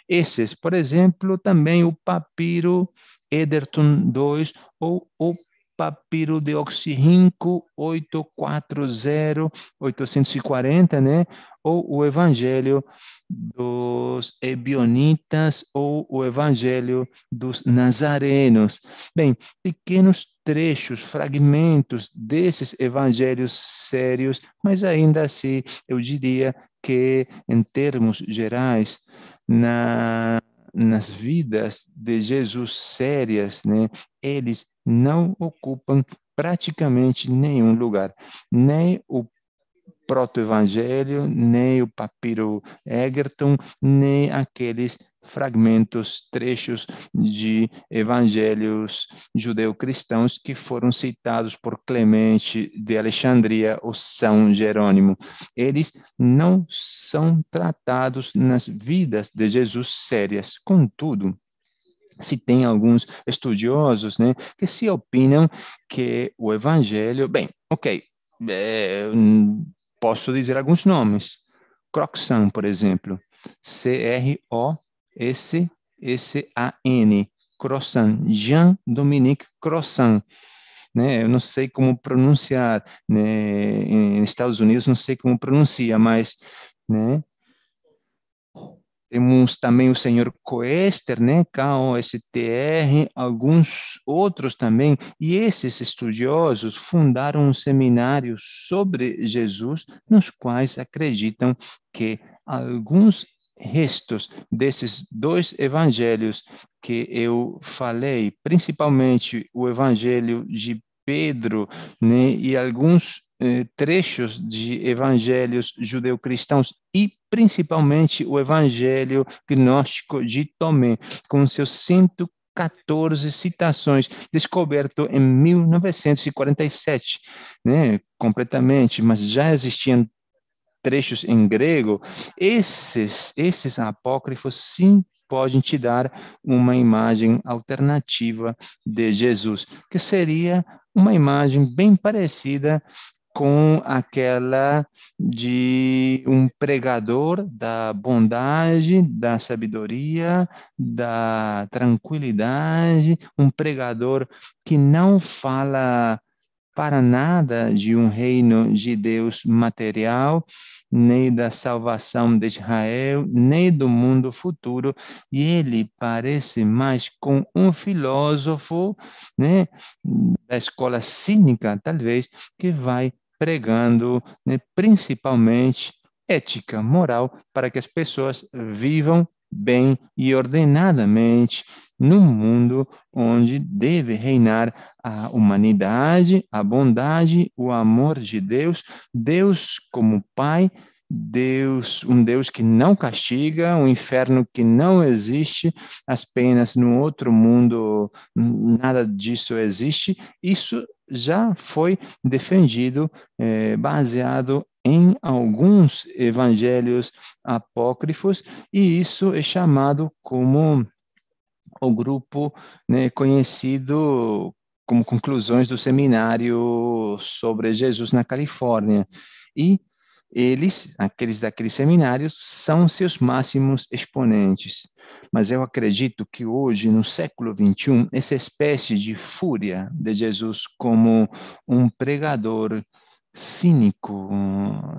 Esses, por exemplo, também o papiro Ederton 2 ou o papiro de oxirrinco 840, 840, né? Ou o Evangelho dos Ebionitas ou o Evangelho dos Nazarenos. Bem, pequenos trechos, fragmentos desses evangelhos sérios, mas ainda assim, eu diria que, em termos gerais, na nas vidas de Jesus sérias, né, eles não ocupam praticamente nenhum lugar, nem o proto-evangelho, nem o papiro Egerton, nem aqueles fragmentos, trechos de evangelhos judeu-cristãos que foram citados por Clemente de Alexandria ou São Jerônimo. Eles não são tratados nas vidas de Jesus sérias. Contudo, se tem alguns estudiosos né, que se opinam que o evangelho, bem, ok, é, posso dizer alguns nomes. Croxan, por exemplo, C-R-O S-S-A-N, Croissant, Jean-Dominique Croissant. Né? Eu não sei como pronunciar, né? Em Estados Unidos não sei como pronuncia, mas, né? Temos também o senhor Coester, né? K-O-S-T-R, alguns outros também, e esses estudiosos fundaram um seminário sobre Jesus, nos quais acreditam que alguns restos desses dois evangelhos que eu falei, principalmente o evangelho de Pedro, né, e alguns eh, trechos de evangelhos judeu-cristãos e principalmente o evangelho gnóstico de Tomé, com seus 114 citações, descoberto em 1947, né, completamente, mas já existiam trechos em grego, esses, esses apócrifos sim podem te dar uma imagem alternativa de Jesus, que seria uma imagem bem parecida com aquela de um pregador da bondade, da sabedoria, da tranquilidade, um pregador que não fala para nada de um reino de Deus material, nem da salvação de Israel, nem do mundo futuro, e ele parece mais com um filósofo, né, da escola cínica, talvez, que vai pregando né, principalmente ética, moral, para que as pessoas vivam bem e ordenadamente num mundo onde deve reinar a humanidade, a bondade, o amor de Deus, Deus como Pai, Deus, um Deus que não castiga, um inferno que não existe, as penas no outro mundo, nada disso existe. Isso já foi defendido, eh, baseado em alguns evangelhos apócrifos, e isso é chamado como o grupo né, conhecido como conclusões do seminário sobre Jesus na Califórnia. E eles, aqueles daqueles seminários, são seus máximos exponentes. Mas eu acredito que hoje, no século XXI, essa espécie de fúria de Jesus como um pregador cínico,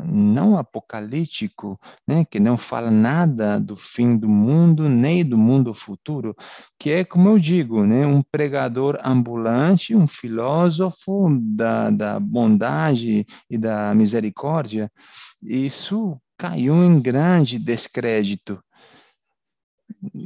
não apocalíptico, né, que não fala nada do fim do mundo nem do mundo futuro, que é, como eu digo, né, um pregador ambulante, um filósofo da, da bondade e da misericórdia. Isso caiu em grande descrédito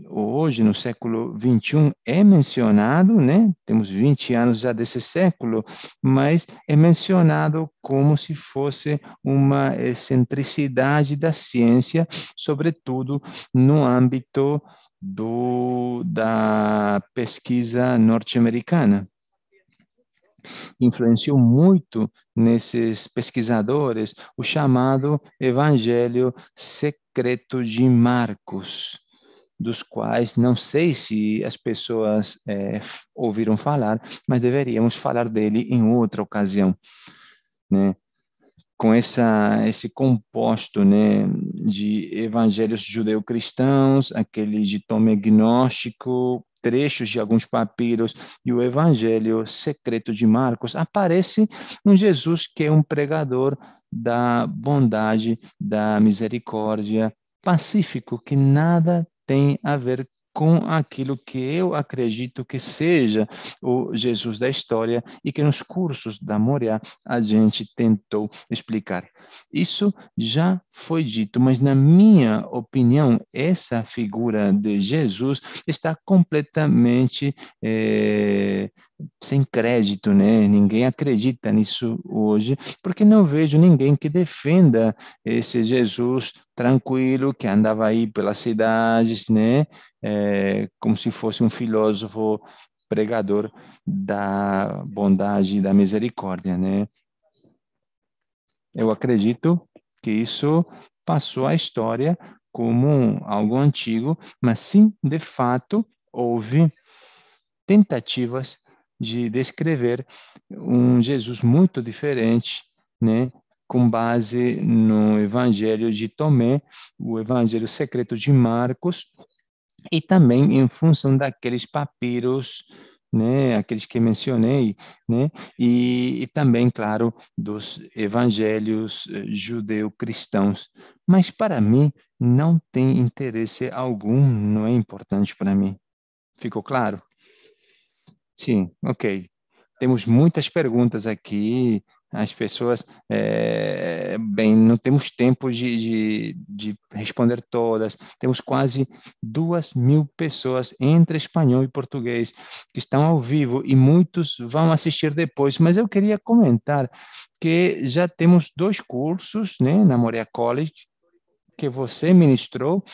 hoje, no século 21, é mencionado, né? Temos 20 anos já desse século, mas é mencionado como se fosse uma excentricidade da ciência, sobretudo no âmbito do, da pesquisa norte-americana influenciou muito nesses pesquisadores o chamado Evangelho Secreto de Marcos dos quais não sei se as pessoas é, ouviram falar, mas deveríamos falar dele em outra ocasião, né? Com essa, esse composto né, de evangelhos judeu-cristãos, aquele de Tomé gnóstico, trechos de alguns papiros e o evangelho secreto de Marcos, aparece um Jesus que é um pregador da bondade, da misericórdia, pacífico, que nada tem a ver com aquilo que eu acredito que seja o Jesus da história e que nos cursos da Moriá a gente tentou explicar. Isso já foi dito, mas na minha opinião, essa figura de Jesus está completamente é, sem crédito, né? Ninguém acredita nisso hoje, porque não vejo ninguém que defenda esse Jesus tranquilo que andava aí pelas cidades, né? É, como se fosse um filósofo pregador da bondade e da misericórdia, né? Eu acredito que isso passou a história como algo antigo, mas sim, de fato, houve tentativas de descrever um Jesus muito diferente, né, com base no Evangelho de Tomé, o Evangelho secreto de Marcos, e também em função daqueles papiros, né, aqueles que mencionei, né, e, e também, claro, dos evangelhos eh, judeu-cristãos. Mas para mim não tem interesse algum, não é importante para mim. Ficou claro? Sim, ok. Temos muitas perguntas aqui, as pessoas, é, bem, não temos tempo de, de, de, responder todas. Temos quase duas mil pessoas entre espanhol e português que estão ao vivo e muitos vão assistir depois. Mas eu queria comentar que já temos dois cursos, né, na Moria College, que você ministrou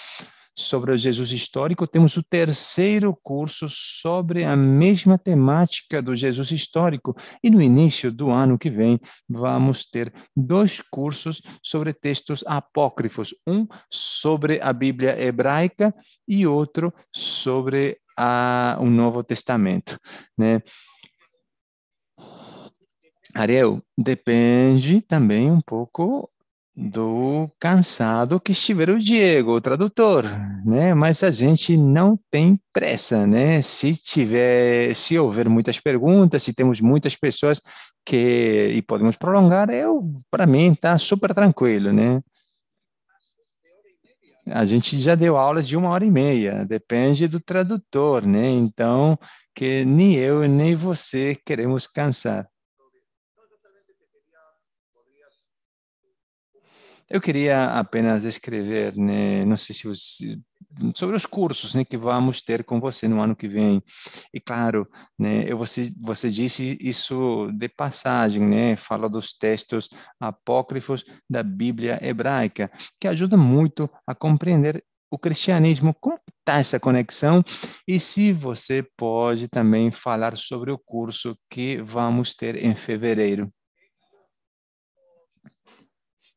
sobre o Jesus histórico, temos o terceiro curso sobre a mesma temática do Jesus histórico. E no início do ano que vem, vamos ter dois cursos sobre textos apócrifos: um sobre a Bíblia hebraica e outro sobre a, o Novo Testamento. Né? Ariel, depende também um pouco do cansado que estiver o Diego, o tradutor, né? Mas a gente não tem pressa, né? Se tiver, se houver muitas perguntas, se temos muitas pessoas que e podemos prolongar, eu para mim tá super tranquilo, né? A gente já deu aulas de uma hora e meia, depende do tradutor, né? Então, que nem eu nem você queremos cansar. Eu queria apenas escrever, né, não sei se você, sobre os cursos né, que vamos ter com você no ano que vem. E claro, né, eu, você, você disse isso de passagem, né, fala dos textos apócrifos da Bíblia hebraica, que ajuda muito a compreender o cristianismo, como está essa conexão e se você pode também falar sobre o curso que vamos ter em fevereiro.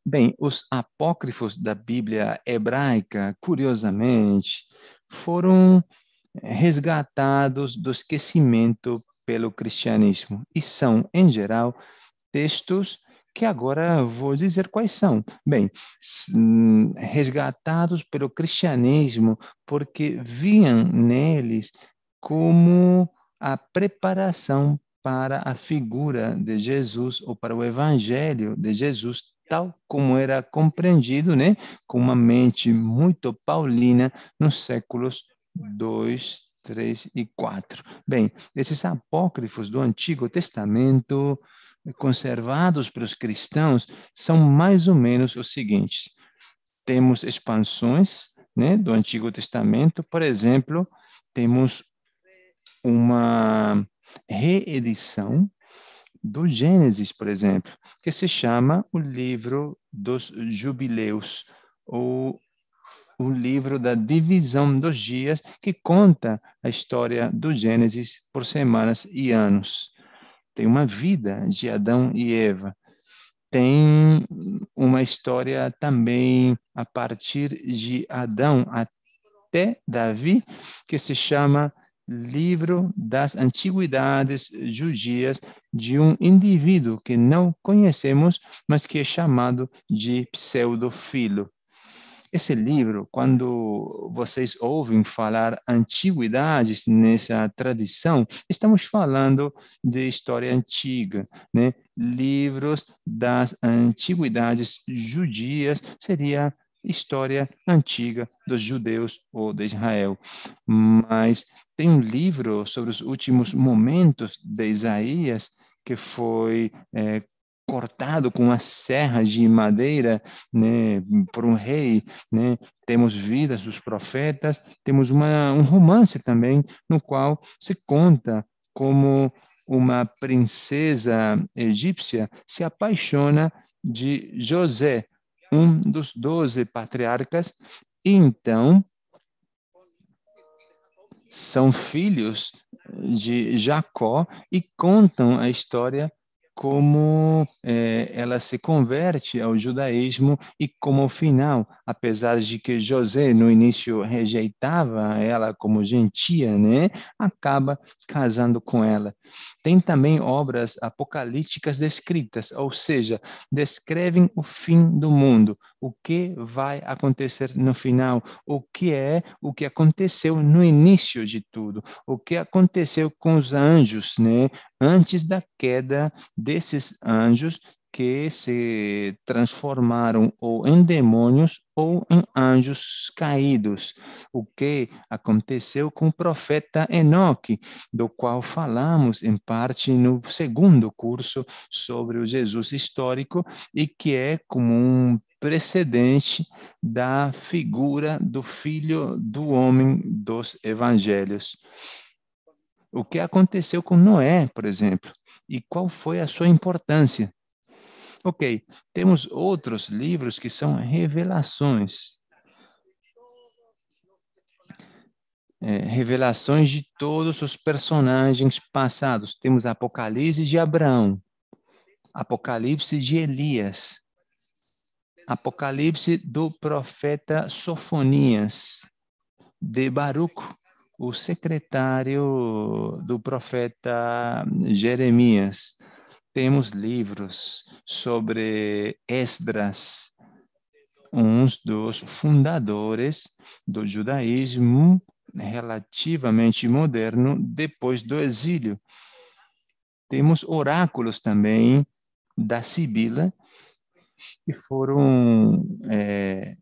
Bem, os apócrifos da Bíblia hebraica, curiosamente, foram eh, resgatados do esquecimento pelo cristianismo e são, em geral, textos que agora vou dizer quais são. Bem, hum, resgatados pelo cristianismo porque viam neles como a preparação para a figura de Jesus ou para o evangelho de Jesus tal como era compreendido, né, com uma mente muito paulina nos séculos 2, 3 e 4. Bem, esses apócrifos do Antigo Testamento conservados pelos cristãos são mais ou menos os seguintes. Temos expansões, né, do Antigo Testamento, por exemplo, temos uma reedição do Gênesis, por exemplo, que se chama o livro dos jubileus, ou o livro da divisão dos dias, que conta a história do Gênesis por semanas e anos. Tem uma vida de Adão e Eva. Tem uma história também a partir de Adão até Davi, que se chama livro das antiguidades judias de um indivíduo que não conhecemos, mas que é chamado de pseudofilo. Esse livro, quando vocês ouvem falar antiguidades nessa tradição, estamos falando de história antiga, né? Livros das antiguidades judias seria história antiga dos judeus ou de Israel. Mas tem um livro sobre os últimos momentos de Isaías que foi é, cortado com uma serra de madeira, né, por um rei, né? Temos vidas dos profetas, temos uma, um romance também no qual se conta como uma princesa egípcia se apaixona de José, um dos doze patriarcas, e então são filhos de Jacó e contam a história como é, ela se converte ao judaísmo e como ao final, apesar de que José no início rejeitava ela como gentia, né, acaba casando com ela. Tem também obras apocalípticas descritas, ou seja, descrevem o fim do mundo, o que vai acontecer no final, o que é o que aconteceu no início de tudo, o que aconteceu com os anjos, né, antes da queda desses anjos que se transformaram ou em demônios ou em anjos caídos. O que aconteceu com o profeta Enoque, do qual falamos em parte no segundo curso sobre o Jesus histórico e que é como um precedente da figura do filho do homem dos evangelhos. O que aconteceu com Noé, por exemplo, e qual foi a sua importância? Ok, temos outros livros que são revelações. é, revelações de todos os personagens passados. Temos Apocalipse de Abraão, Apocalipse de Elias, Apocalipse do profeta Sofonias, de Baruch, o secretário do profeta Jeremias. Temos livros sobre Esdras, um dos fundadores do judaísmo relativamente moderno depois do exílio. Temos oráculos também da Sibila, que foram é,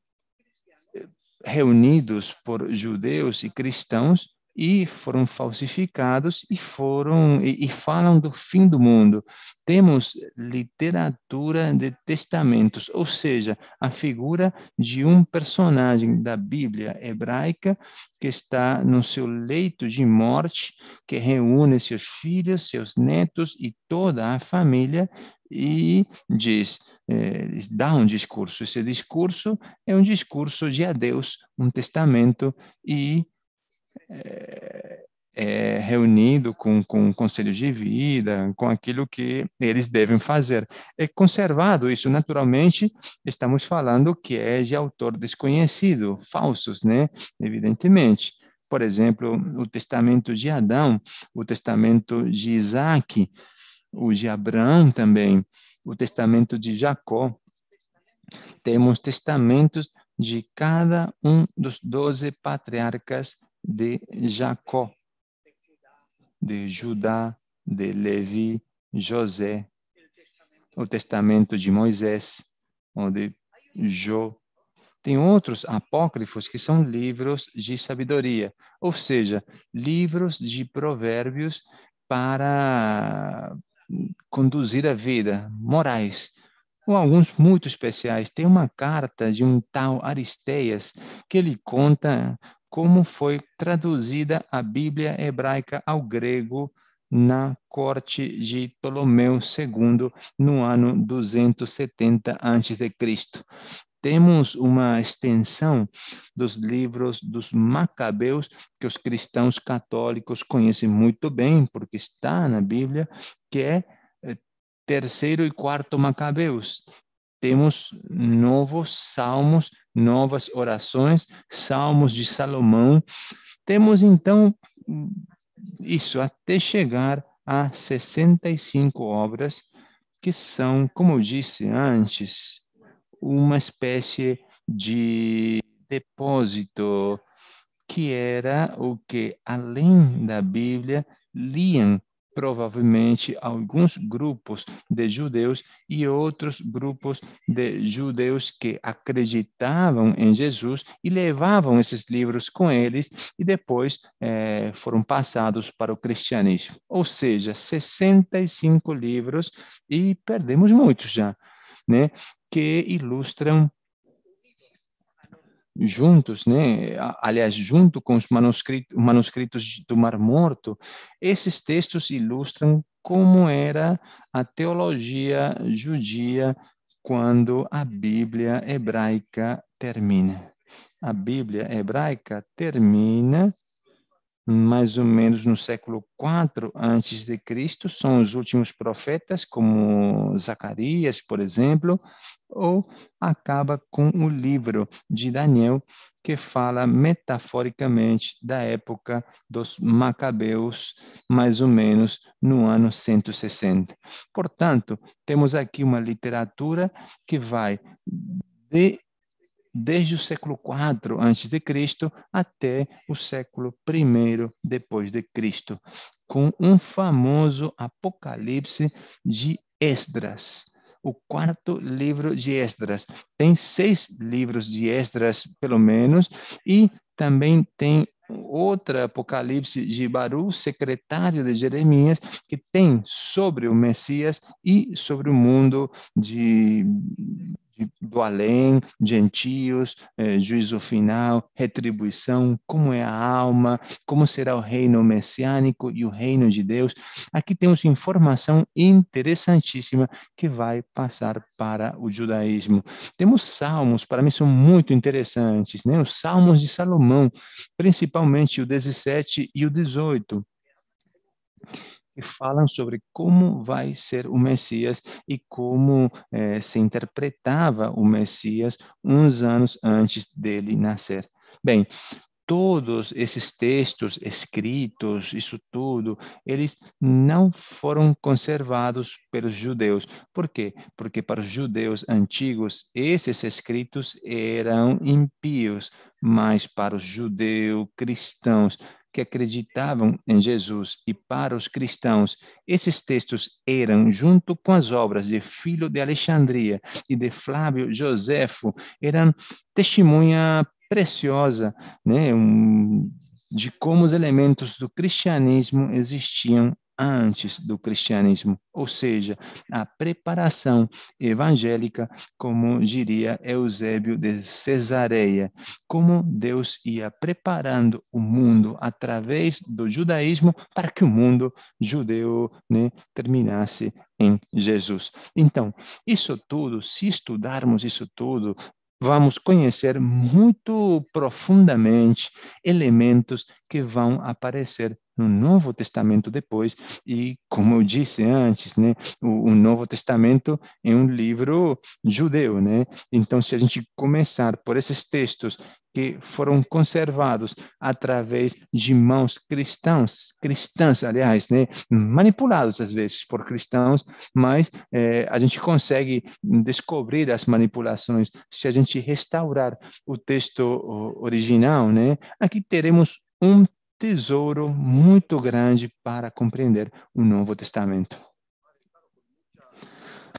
reunidos por judeus e cristãos e foram falsificados e foram e, e, falam do fim do mundo. Temos literatura de testamentos, ou seja, a figura de um personagem da Bíblia hebraica que está no seu leito de morte, que reúne seus filhos, seus netos e toda a família e diz, eh, dá um discurso. Esse discurso é um discurso de adeus, um testamento e é, é, reunido com, com conselhos de vida, com aquilo que eles devem fazer. É conservado isso, naturalmente, estamos falando que é de autor desconhecido, falsos, né? Evidentemente. Por exemplo, o testamento de Adão, o testamento de Isaac, o de Abraão também, o testamento de Jacó. Temos testamentos de cada um dos doze patriarcas de Jacó, de Judá, de Levi, José, o testamento de Moisés, ou de Jó. Tem outros apócrifos que são livros de sabedoria, ou seja, livros de provérbios para conduzir a vida, morais, ou alguns muito especiais. Tem uma carta de um tal Aristeias que ele conta como foi traduzida a Bíblia hebraica ao grego na corte de Ptolomeu II no ano 270 a.C. Temos uma extensão dos livros dos Macabeus que os cristãos católicos conhecem muito bem, porque está na Bíblia, que é eh, terceiro e quarto Macabeus temos novos salmos, novas orações, salmos de Salomão. Temos então isso até chegar a 65 obras que são, como eu disse antes, uma espécie de depósito que era o que além da Bíblia liam provavelmente alguns grupos de judeus e outros grupos de judeus que acreditavam em Jesus e levavam esses livros com eles e depois eh, foram passados para o cristianismo. Ou seja, 65 livros e perdemos muitos já, né? Que ilustram juntos, né? aliás, junto com os manuscritos, manuscritos do Mar Morto, esses textos ilustram como era a teologia judia quando a Bíblia hebraica termina. A Bíblia hebraica termina mais ou menos no século IV antes de Cristo, são os últimos profetas, como Zacarias, por exemplo, ou acaba com o livro de Daniel, que fala metaforicamente da época dos Macabeus, mais ou menos no ano 160. Portanto, temos aqui uma literatura que vai de desde o século IV Cristo até o século I depois de Cristo, com um famoso Apocalipse de Esdras, o quarto livro de Esdras. Tem seis livros de Esdras, pelo menos, e também tem outra Apocalipse de Baru, secretário de Jeremias, que tem sobre o Messias e sobre o mundo de do além, gentios, eh, juízo final, retribuição, como é a alma, como será o reino messiânico e o reino de Deus. Aqui temos informação interessantíssima que vai passar para o judaísmo. Temos salmos, para mim são muito interessantes, né? Os salmos de Salomão, principalmente o 17 e o 18 que falam sobre como vai ser o Messias e como eh, se interpretava o Messias uns anos antes dele nascer. Bem, todos esses textos escritos, isso tudo, eles não foram conservados pelos judeus. Por quê? Porque para os judeus antigos, esses escritos eram impíos, mas para os judeus cristãos, que acreditavam em Jesus e para os cristãos, esses textos eram, junto com as obras de Filho de Alexandria e de Flávio Joséfo, eram testemunha preciosa né, um, de como os elementos do cristianismo existiam antes do cristianismo, ou seja, a preparação evangélica, como diria Eusébio de Cesareia, como Deus ia preparando o mundo através do judaísmo para que o mundo judeu né, terminasse em Jesus. Então, isso tudo, se estudarmos isso tudo, vamos conhecer muito profundamente elementos que vão aparecer no Novo Testamento depois, e como eu disse antes, né, o, o, Novo Testamento é um livro judeu, né? Então, se a gente começar por esses textos que foram conservados através de mãos cristãs, cristãs, aliás, né, manipulados às vezes por cristãos, mas é, a gente consegue descobrir as manipulações se a gente restaurar o texto original, né? Aqui teremos um tesouro muito grande para compreender o Novo Testamento.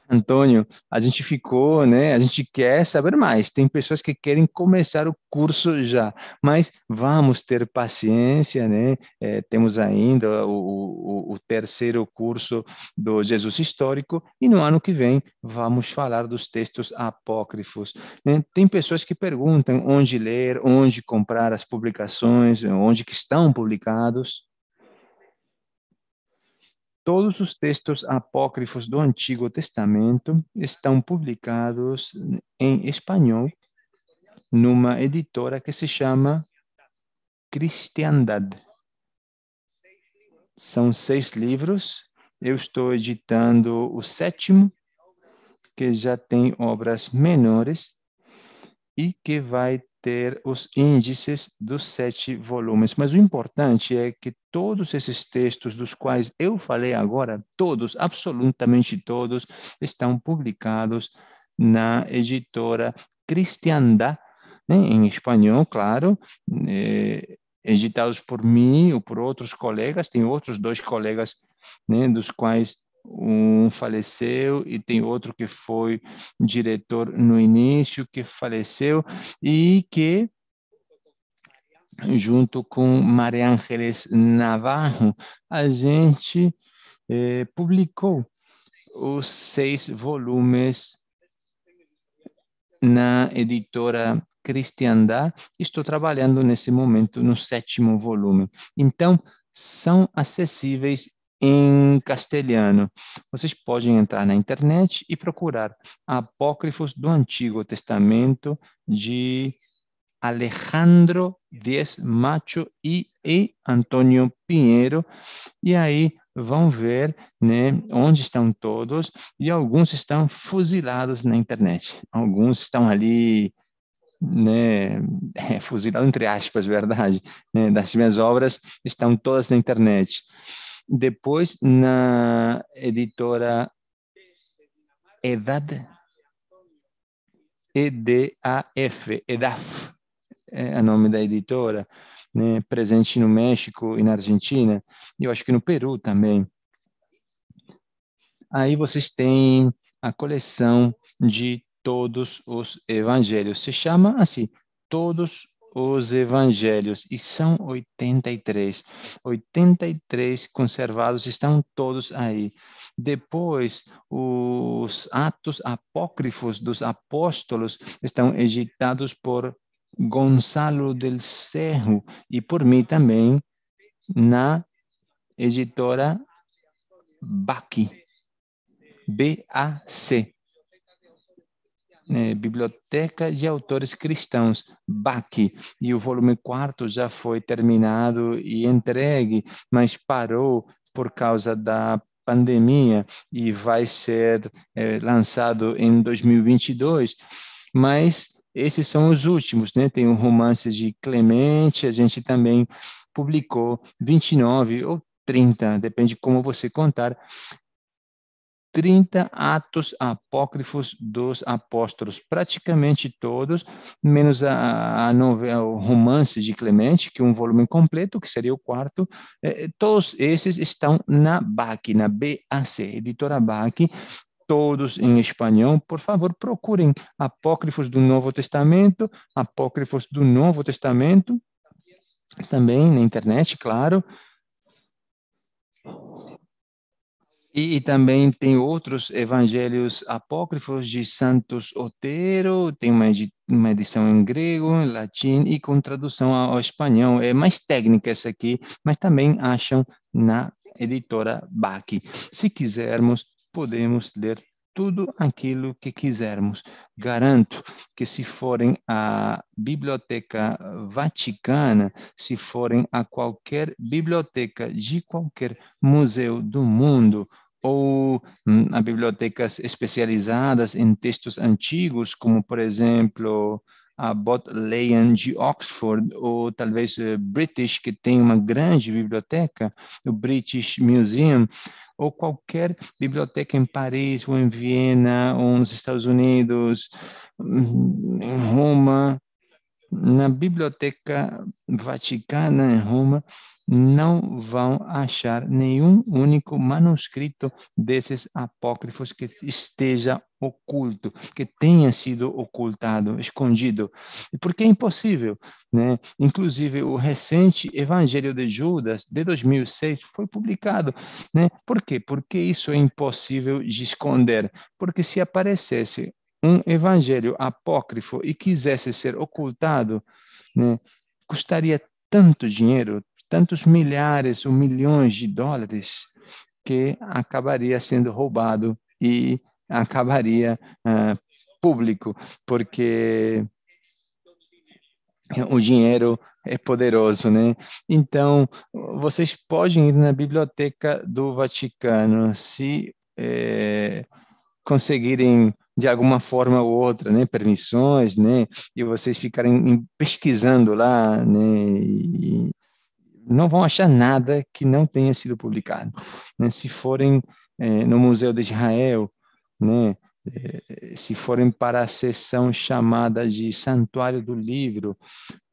Antônio, a gente ficou, né? A gente quer saber mais. Tem pessoas que querem começar o curso já, mas vamos ter paciência, né? É, temos ainda o, o, o, terceiro curso do Jesus Histórico e no ano que vem vamos falar dos textos apócrifos. Né? Tem pessoas que perguntam onde ler, onde comprar as publicações, onde que estão publicados. Todos os textos apócrifos do Antigo Testamento estão publicados em espanhol numa editora que se chama Cristiandad. São seis livros. Eu estou editando o sétimo, que já tem obras menores e que vai ter os índices dos sete volumes. Mas o importante é que todos esses textos dos quais eu falei agora, todos, absolutamente todos, estão publicados na editora Cristiandá, né, em espanhol, claro, é, editados por mim ou por outros colegas. Tem outros dois colegas, né, dos quais um faleceu e tem outro que foi diretor no início, que faleceu e que junto com Maria Ángeles Navarro, a gente eh, publicou os seis volumes na editora Cristiandá. Estou trabalhando nesse momento no sétimo volume. Então, são acessíveis em castelhano. Vocês podem entrar na internet e procurar apócrifos do Antigo Testamento de Alejandro Dias Macho e, e Antônio Pinheiro, e aí vão ver né, onde estão todos, e alguns estão fuzilados na internet. Alguns estão ali né, é, fuzilado entre aspas, verdade, né, das minhas obras estão todas na internet. Depois, na editora Edad, EDAF, EDAF, é o nome da editora, né, presente no México e na Argentina, e eu acho que no Peru também. Aí vocês têm a coleção de todos os evangelhos. Se chama assim, todos os evangelhos, e são 83. 83 conservados estão todos aí. Depois, os atos apócrifos dos apóstolos estão editados por Gonçalo del Cerro e por mim também na editora BAC. B-A-C né, Biblioteca de Autores Cristãos, BAC, e o volume quarto já foi terminado e entregue, mas parou por causa da pandemia e vai ser é, lançado em 2022, mas esses são os últimos, né? Tem o um romance de Clemente, a gente também publicou 29 ou 30, depende de como você contar, 30 atos apócrifos dos apóstolos, praticamente todos, menos a, a novela, o romance de Clemente, que é um volume completo, que seria o quarto, eh, todos esses estão na BAC, na BAC, editora BAC, todos em espanhol. Por favor, procurem apócrifos do Novo Testamento, apócrifos do Novo Testamento, também na internet, claro, E, e, também tem outros evangelhos apócrifos de Santos Otero, tem uma, uma edição em grego, em latim e com tradução ao, ao espanhol. É mais técnica essa aqui, mas também acham na editora BAC. Se quisermos, podemos ler tudo aquilo que quisermos. Garanto que se forem à Biblioteca Vaticana, se forem a qualquer biblioteca de qualquer museu do mundo, ou hum, a bibliotecas especializadas em textos antigos, como, por exemplo, a Bodleian de Oxford, ou talvez uh, British, que tem uma grande biblioteca, o British Museum, ou qualquer biblioteca em Paris, ou em Viena, ou nos Estados Unidos, em Roma, na Biblioteca Vaticana em Roma, não vão achar nenhum único manuscrito desses apócrifos que esteja oculto, que tenha sido ocultado, escondido. Porque é impossível, né? Inclusive o recente Evangelho de Judas de 2006 foi publicado, né? Por quê? Porque isso é impossível de esconder. Porque se aparecesse um evangelho apócrifo e quisesse ser ocultado, né? Custaria tanto dinheiro, tantos milhares ou milhões de dólares que acabaria sendo roubado e acabaria uh, público, porque o dinheiro é poderoso, né? Então, vocês podem ir na biblioteca do Vaticano, se é, conseguirem de alguma forma ou outra, né, permissões, né, e vocês ficarem pesquisando lá, né, e, não vão achar nada que não tenha sido publicado. Né? Se forem é, no Museu de Israel, né? É, se forem para a seção chamada de Santuário do Livro,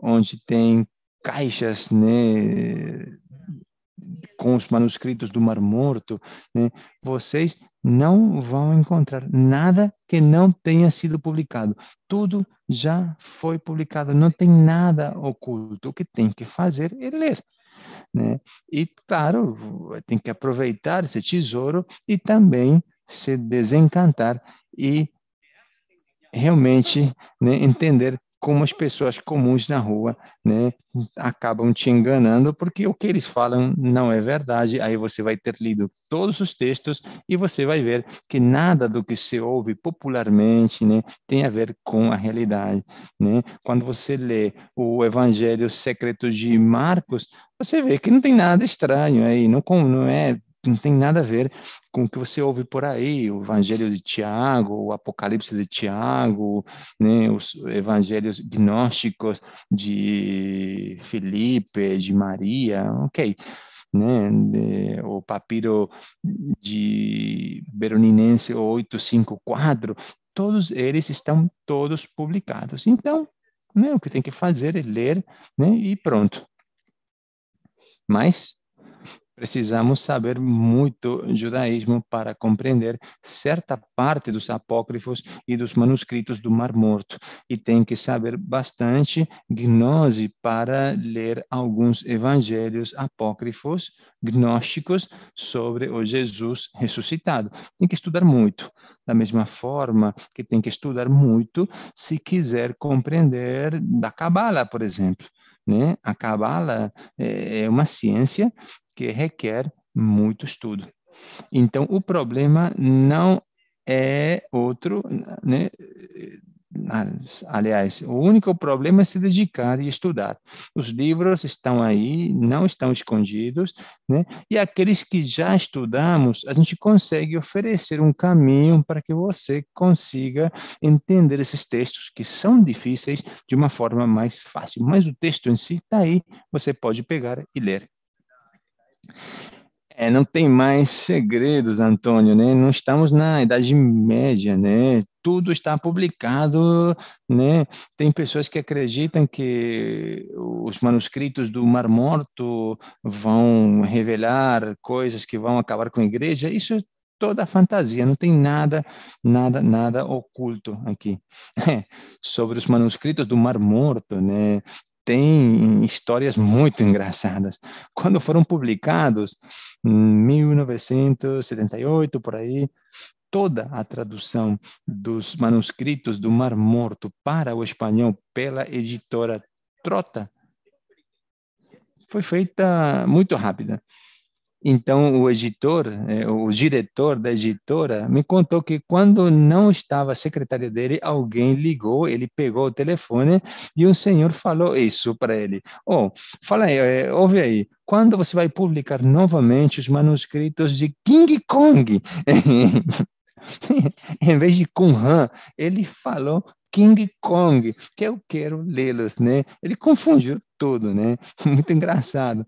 onde tem caixas né, com os manuscritos do Mar Morto, né, vocês não vão encontrar nada que não tenha sido publicado. Tudo já foi publicado, não tem nada oculto. O que tem que fazer é ler. Né? E, claro, tem que aproveitar esse tesouro e também se desencantar e realmente né, entender como as pessoas comuns na rua, né, acabam te enganando porque o que eles falam não é verdade. Aí você vai ter lido todos os textos e você vai ver que nada do que se ouve popularmente, né, tem a ver com a realidade, né? Quando você lê o Evangelho Secreto de Marcos, você vê que não tem nada estranho aí, não, não é não tem nada a ver com o que você ouve por aí, o Evangelho de Tiago, o Apocalipse de Tiago, né, os evangelhos gnósticos de Filipe, de Maria, ok. Né, de, o papiro de Beroninense 854, todos eles estão todos publicados. Então, né, o que tem que fazer é ler né, e pronto. Mas Precisamos saber muito judaísmo para compreender certa parte dos apócrifos e dos manuscritos do Mar Morto. E tem que saber bastante gnose para ler alguns evangelhos apócrifos, gnósticos, sobre o Jesus ressuscitado. Tem que estudar muito. Da mesma forma que tem que estudar muito se quiser compreender da Cabala, por exemplo. Né? A Cabala é uma ciência que requer muito estudo. Então, o problema não é outro, né? Aliás, o único problema é se dedicar e estudar. Os livros estão aí, não estão escondidos, né? E aqueles que já estudamos, a gente consegue oferecer um caminho para que você consiga entender esses textos que são difíceis de uma forma mais fácil. Mas o texto em si está aí, você pode pegar e ler. É, não tem mais segredos, Antônio, né? Não estamos na Idade Média, né? Tudo está publicado, né? Tem pessoas que acreditam que os manuscritos do Mar Morto vão revelar coisas que vão acabar com a igreja. Isso é toda fantasia, não tem nada, nada, nada oculto aqui. Sobre os manuscritos do Mar Morto, né? Tem histórias muito engraçadas. Quando foram publicados, em 1978, por aí, toda a tradução dos manuscritos do Mar Morto para o espanhol pela editora Trota foi feita muito rápida. Então, o editor, é, o diretor da editora, me contou que quando não estava a secretária dele, alguém ligou, ele pegou o telefone e um senhor falou isso para ele. Oh, fala aí, é, ouve aí, quando você vai publicar novamente os manuscritos de King Kong? em vez de Kunhan, ele falou King Kong, que eu quero lê-los, né? Ele confundiu tudo, né? Muito engraçado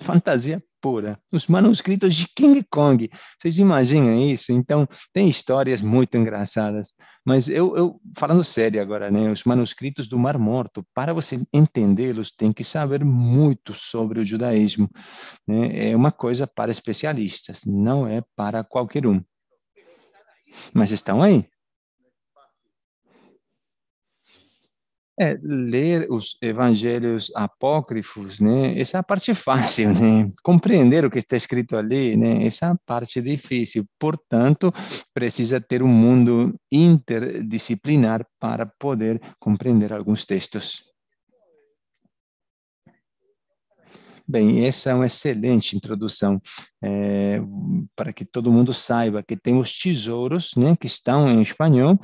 fantasia pura. Os manuscritos de King Kong. Vocês imaginam isso? Então, tem histórias muito engraçadas. Mas eu, eu falando sério agora, né? Os manuscritos do Mar Morto, para você entendê-los, tem que saber muito sobre o judaísmo. Né? É uma coisa para especialistas, não é para qualquer um. Mas estão aí. É, ler os evangelhos apócrifos, né? Essa é a parte fácil, né? Compreender o que está escrito ali, né? Essa é a parte difícil. Portanto, precisa ter um mundo interdisciplinar para poder compreender alguns textos. Bem, essa é uma excelente introdução é, para que todo mundo saiba que tem os tesouros, né, que estão em espanhol,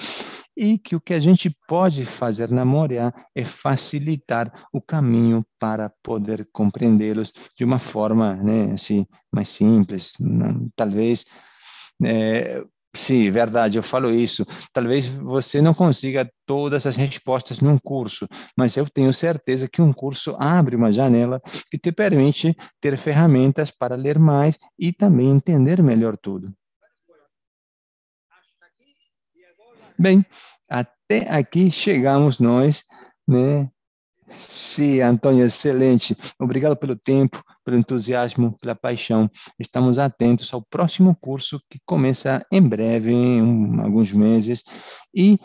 e que o que a gente pode fazer na Moria é facilitar o caminho para poder compreendê-los de uma forma, né, assim, mais simples, talvez é, Sim, verdade, eu falo isso. Talvez você não consiga todas as respostas num curso, mas eu tenho certeza que um curso abre uma janela que te permite ter ferramentas para ler mais e também entender melhor tudo. Bem, até aqui chegamos nós, né? Sim, Antônio, excelente. Obrigado pelo tempo, pelo entusiasmo, pela paixão. Estamos atentos ao próximo curso que começa em breve, em alguns meses. E